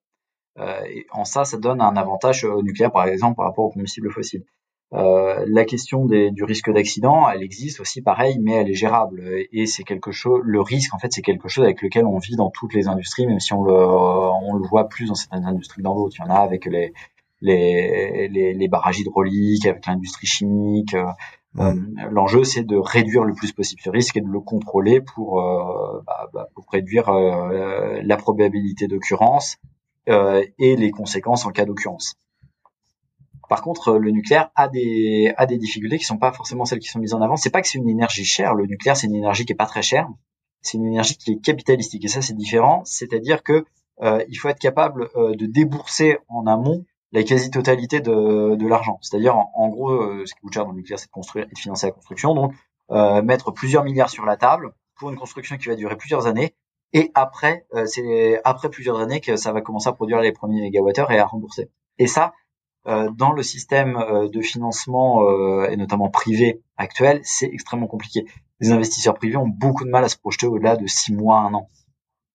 Euh, en ça, ça donne un avantage au nucléaire, par exemple, par rapport aux combustibles fossiles. Euh, la question des, du risque d'accident, elle existe aussi pareil, mais elle est gérable. Et c'est quelque chose, le risque, en fait, c'est quelque chose avec lequel on vit dans toutes les industries, même si on le, on le voit plus dans certaines industries que dans d'autres. Il y en a avec les, les, les, les barrages hydrauliques, avec l'industrie chimique. Euh, l'enjeu, c'est de réduire le plus possible ce risque et de le contrôler pour, bah, bah, pour réduire la probabilité d'occurrence et les conséquences en cas d'occurrence. Par contre, le nucléaire a des a des difficultés qui sont pas forcément celles qui sont mises en avant. C'est pas que c'est une énergie chère. Le nucléaire, c'est une énergie qui est pas très chère. C'est une énergie qui est capitalistique et ça, c'est différent. C'est-à-dire que euh, il faut être capable euh, de débourser en amont la quasi-totalité de, de l'argent. C'est-à-dire, en, gros, euh, ce qui coûte cher dans le nucléaire, c'est de construire et de financer la construction. Donc, mettre plusieurs milliards sur la table pour une construction qui va durer plusieurs années. Et après, c'est après plusieurs années que ça va commencer à produire les premiers mégawattheures et à rembourser. Et ça, euh, dans le système euh, de financement euh, et notamment privé actuel, c'est extrêmement compliqué. Les investisseurs privés ont beaucoup de mal à se projeter au-delà de six mois, un an.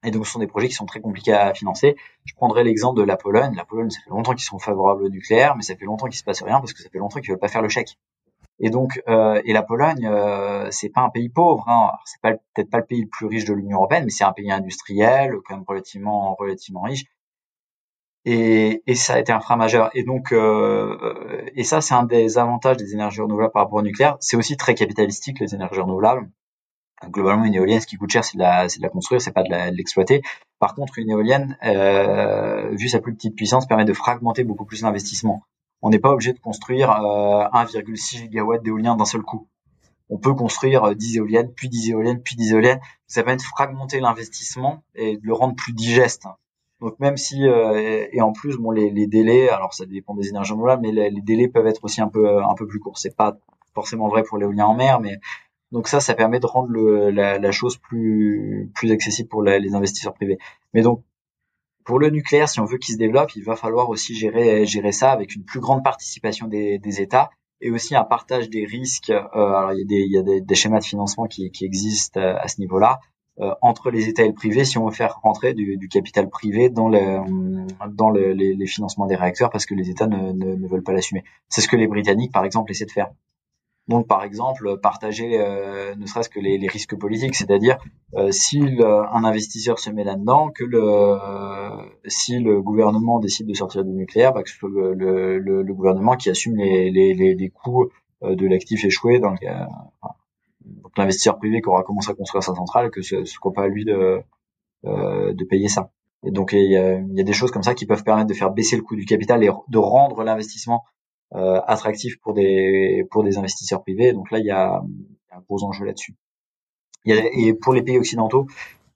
Et donc, ce sont des projets qui sont très compliqués à financer. Je prendrai l'exemple de la Pologne. La Pologne, ça fait longtemps qu'ils sont favorables au nucléaire, mais ça fait longtemps qu'il se passe rien parce que ça fait longtemps qu'ils veulent pas faire le chèque. Et donc, euh, et la Pologne, euh, c'est pas un pays pauvre. Hein. C'est pas peut-être pas le pays le plus riche de l'Union européenne, mais c'est un pays industriel, quand même relativement relativement riche et, et, ça a été un frein majeur. Et donc, euh, et ça, c'est un des avantages des énergies renouvelables par rapport au nucléaire. C'est aussi très capitalistique les énergies renouvelables. Globalement, une éolienne, ce qui coûte cher, c'est de la, c'est de la construire, c'est pas de, l'exploiter. Par contre, une éolienne, euh, vu sa plus petite puissance, permet de fragmenter beaucoup plus l'investissement. On n'est pas obligé de construire euh, 1,6 gigawatt d'éolien d'un seul coup. On peut construire 10 éoliennes, puis 10 éoliennes, puis 10 éoliennes. Ça permet de fragmenter l'investissement et de le rendre plus digeste. Donc même si euh, et en plus bon les, les, délais, alors ça dépend des énergies renouvelables, mais les, délais peuvent être aussi un peu un peu plus courts. C'est pas forcément vrai pour l'éolien en mer, mais donc ça, ça permet de rendre le, la, la, chose plus plus accessible pour les investisseurs privés. Mais donc pour le nucléaire, si on veut qu'il se développe, il va falloir aussi gérer gérer ça avec une plus grande participation des, des États et aussi un partage des risques. Euh, alors il y a des il y a des, des schémas de financement qui, qui existent à ce niveau-là. Euh, entre les États et le privé si on veut faire rentrer du, du capital privé dans, le, dans le, les, les, financements des réacteurs parce que les États ne, ne veulent pas l'assumer. C'est ce que les Britanniques, par exemple, essaient de faire. Donc, par exemple, partager euh, ne serait-ce que les, les, risques politiques, c'est-à-dire euh, si un investisseur se met là-dedans, que le, si le gouvernement décide de sortir du nucléaire, bah, que ce soit le, le, le gouvernement qui assume les, les, les coûts euh, de l'actif échoué dans donc l'investisseur privé qui aura commencé à construire sa centrale, que ce, ne soit pas à lui de, euh, de payer ça. Et donc il y, a, il y, a, des choses comme ça qui peuvent permettre de faire baisser le coût du capital et de rendre l'investissement euh, attractif pour des pour des investisseurs privés. Donc là il y a, un gros enjeu là-dessus. Et pour les pays occidentaux,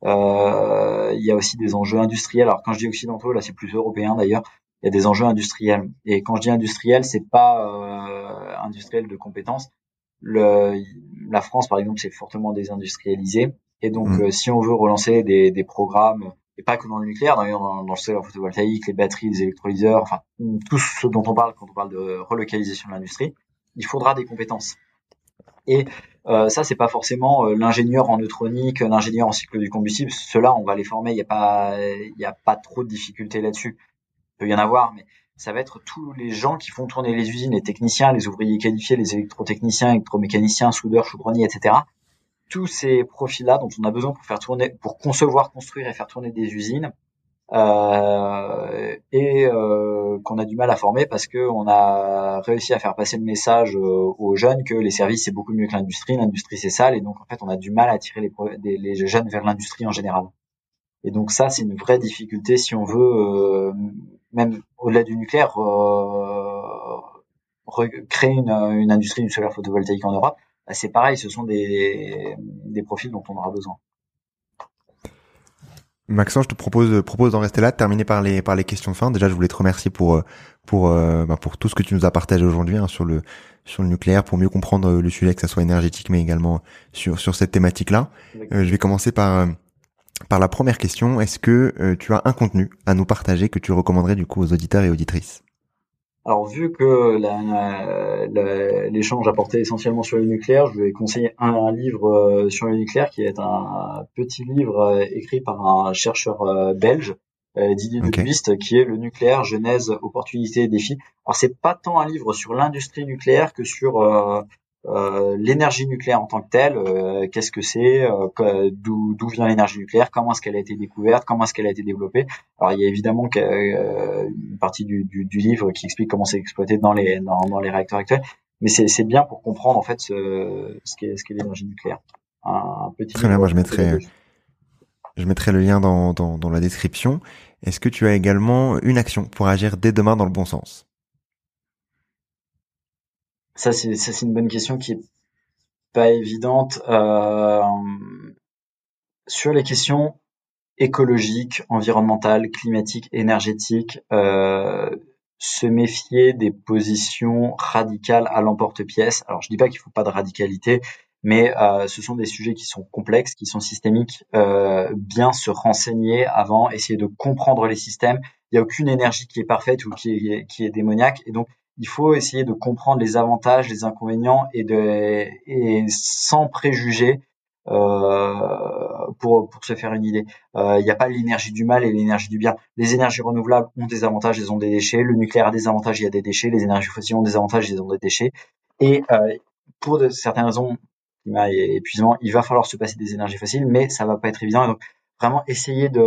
euh, il y a aussi des enjeux industriels. Alors quand je dis occidentaux, là c'est plus européen d'ailleurs. Il y a des enjeux industriels. Et quand je dis industriel, c'est pas euh, industriel de compétences, le, la France, par exemple, c'est fortement désindustrialisé. Et donc, mm. euh, si on veut relancer des, des, programmes, et pas que dans le nucléaire, d'ailleurs dans, le secteur photovoltaïque, les batteries, les électrolyseurs, enfin tout ce dont on parle quand on parle de relocalisation de l'industrie, il faudra des compétences. Et euh, ça, c'est pas forcément euh, l'ingénieur en neutronique, l'ingénieur en cycle du combustible. Ceux-là, on va les former. Il n'y a pas, il a pas trop de difficultés là-dessus. Il peut y en avoir, mais ça va être tous les gens qui font tourner les usines, les techniciens, les ouvriers qualifiés, les électrotechniciens, électromécaniciens, soudeurs, chaudronniers, etc. Tous ces profils-là dont on a besoin pour faire tourner, pour concevoir, construire et faire tourner des usines, euh, et euh, qu'on a du mal à former parce que on a réussi à faire passer le message aux jeunes que les services c'est beaucoup mieux que l'industrie, l'industrie c'est sale, et donc en fait on a du mal à attirer les, jeunes vers l'industrie en général. Et donc ça, c'est une vraie difficulté si on veut, euh, même au-delà du nucléaire, euh, créer une, une, industrie du solaire photovoltaïque en Europe. Bah, c'est pareil, ce sont des, des profils dont on aura besoin. Maxence, je te propose propose d'en rester là, de terminer par les par les questions de fin. Déjà, je voulais te remercier pour pour euh, bah, pour tout ce que tu nous as partagé aujourd'hui hein, sur le sur le nucléaire, pour mieux comprendre le sujet, que ça soit énergétique, mais également sur sur cette thématique-là. je vais commencer par par la première question, est-ce que euh, tu as un contenu à nous partager que tu recommanderais du coup aux auditeurs et auditrices? Alors vu que l'échange a porté essentiellement sur le nucléaire, je vais conseiller un, livre euh, sur le nucléaire qui est un petit livre euh, écrit par un chercheur belge, Didier okay. qui est le nucléaire, genèse, opportunité et défis. Alors c'est pas tant un livre sur l'industrie nucléaire que sur euh, l'énergie nucléaire en tant que telle, euh, qu'est-ce que c'est, euh, d'où vient l'énergie nucléaire, comment est-ce qu'elle a été découverte, comment est-ce qu'elle a été développée. Alors il y a évidemment une partie du, du, du, livre qui explique comment c'est exploité dans les dans, dans, les réacteurs actuels, mais c'est bien pour comprendre en fait ce, ce qu'est ce qu'est l'énergie nucléaire. Un, petit Très bien, moi je mettrai je mettrai le lien dans, dans, dans la description. Est-ce que tu as également une action pour agir dès demain dans le bon sens? Ça, c'est ça, c'est une bonne question qui est pas évidente. Euh, sur les questions écologiques, environnementales, climatiques, énergétiques, euh, se méfier des positions radicales à l'emporte-pièce. Alors, je dis pas qu'il faut pas de radicalité, mais euh, ce sont des sujets qui sont complexes, qui sont systémiques. Euh, bien se renseigner avant, essayer de comprendre les systèmes. Il n'y a aucune énergie qui est parfaite ou qui est, qui est démoniaque, et donc il faut essayer de comprendre les avantages, les inconvénients et, de, et sans préjugés euh, pour, pour se faire une idée. Euh, il n'y a pas l'énergie du mal et l'énergie du bien. Les énergies renouvelables ont des avantages, elles ont des déchets. Le nucléaire a des avantages, il y a des déchets. Les énergies fossiles ont des avantages, ils ont des déchets. Et euh, pour de, certaines raisons, climat et épuisement, il va falloir se passer des énergies fossiles, mais ça va pas être évident. Et donc vraiment essayer de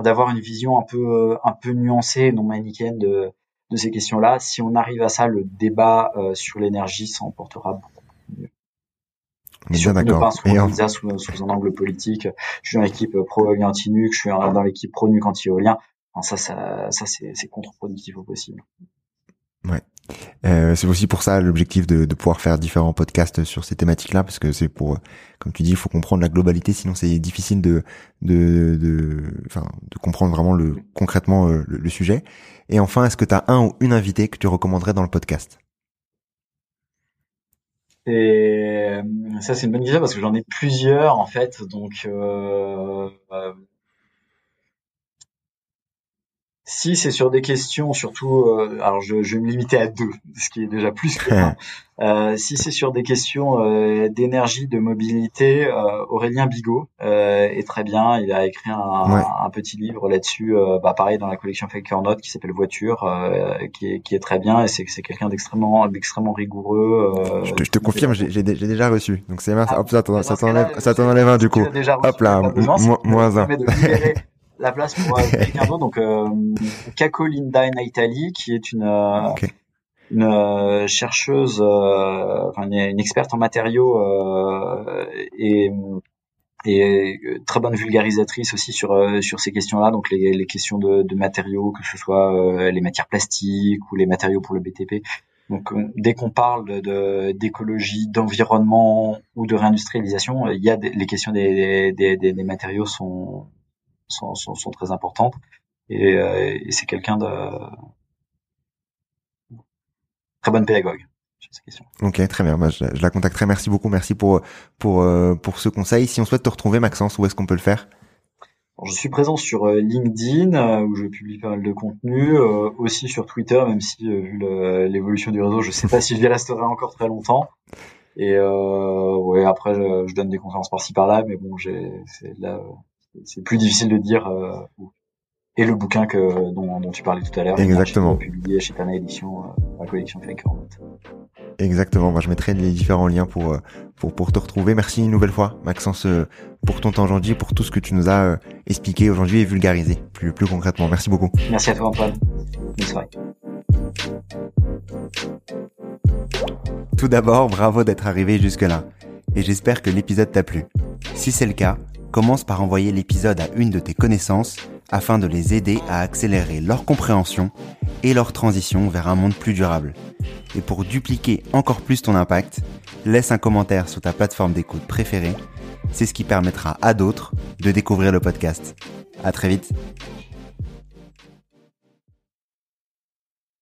d'avoir une vision un peu un peu nuancée, non manichéenne de de ces questions-là. Si on arrive à ça, le débat euh, sur l'énergie s'emportera beaucoup mieux. On est bien d'accord. Et en... sous, sous, un angle politique. Je suis dans l'équipe pro-éolien anti-nuc, je suis dans l'équipe pro-nuc anti-éolien. Enfin, ça, ça, ça c'est contre-productif au possible. Euh, c'est aussi pour ça l'objectif de, de, pouvoir faire différents podcasts sur ces thématiques-là, parce que c'est pour, comme tu dis, il faut comprendre la globalité, sinon c'est difficile de, de, de, enfin, de comprendre vraiment le concrètement euh, le, sujet. Et enfin, est-ce que tu as un ou une invitée que tu recommanderais dans le podcast? Et euh, ça, c'est une bonne question parce que j'en ai plusieurs en fait, donc. Euh, Si c'est sur des questions, surtout, euh, alors je, je, vais me limiter à deux, ce qui est déjà plus que un. *laughs* Euh, si c'est sur des questions euh, d'énergie, de mobilité, euh, Aurélien Bigot est très bien. Il a écrit un, un petit livre là-dessus, bah, pareil dans la collection Faker Note qui s'appelle Voiture, qui est, qui, est, très bien et c'est c'est quelqu'un d'extrêmement d'extrêmement rigoureux. je, te, je te confirme, j'ai déjà reçu. Donc c'est ah, hop, ça t'enlève ça t'enlève un du coup. Hop là, moins un *laughs* la place pour euh, *laughs* quelqu'un d'autre. Donc, euh, Kako Linda Naitali, qui est une, euh, une euh, chercheuse, enfin, une, experte en matériaux et, et très bonne vulgarisatrice aussi sur sur ces questions-là. Donc, les, les questions de, de, matériaux, que ce soit les matières plastiques ou les matériaux pour le BTP. Donc, dès qu'on parle de d'écologie, d'environnement ou de réindustrialisation, il y a des, les questions des, des, des, des matériaux sont sont, sont, sont très importantes. Et, euh, et c'est quelqu'un de très bonne pédagogue. Ok, très bien. Bah, je, la contacterai. Merci beaucoup. Merci pour pour euh, pour ce conseil. Si on souhaite te retrouver, Maxence, où est-ce qu'on peut le faire? Je suis présent sur euh, LinkedIn où je publie pas mal de contenu, aussi sur Twitter, même si vu l'évolution du réseau, je sais pas si je y resterai encore très longtemps. Et euh, ouais, après je, je donne des conférences par-ci par-là, mais bon, j'ai c'est là c'est plus difficile de dire. Euh, et le bouquin que dont, dont tu parlais tout à l'heure, exactement, publié chez Tana Édition, euh, la collection Fake Exactement. Moi, je mettrai les différents liens pour euh, pour pour te retrouver. Merci une nouvelle fois, Maxence, pour ton temps aujourd'hui, pour tout ce que tu nous as expliqué aujourd'hui et vulgarisé plus plus concrètement. Merci beaucoup. Merci à toi, Antoine. Bonne soirée. Tout d'abord, bravo d'être arrivé jusque-là. Et j'espère que l'épisode t'a plu. Si c'est le cas, commence par envoyer l'épisode à une de tes connaissances afin de les aider à accélérer leur compréhension et leur transition vers un monde plus durable. Et pour dupliquer encore plus ton impact, laisse un commentaire sur ta plateforme d'écoute préférée. C'est ce qui permettra à d'autres de découvrir le podcast. À très vite.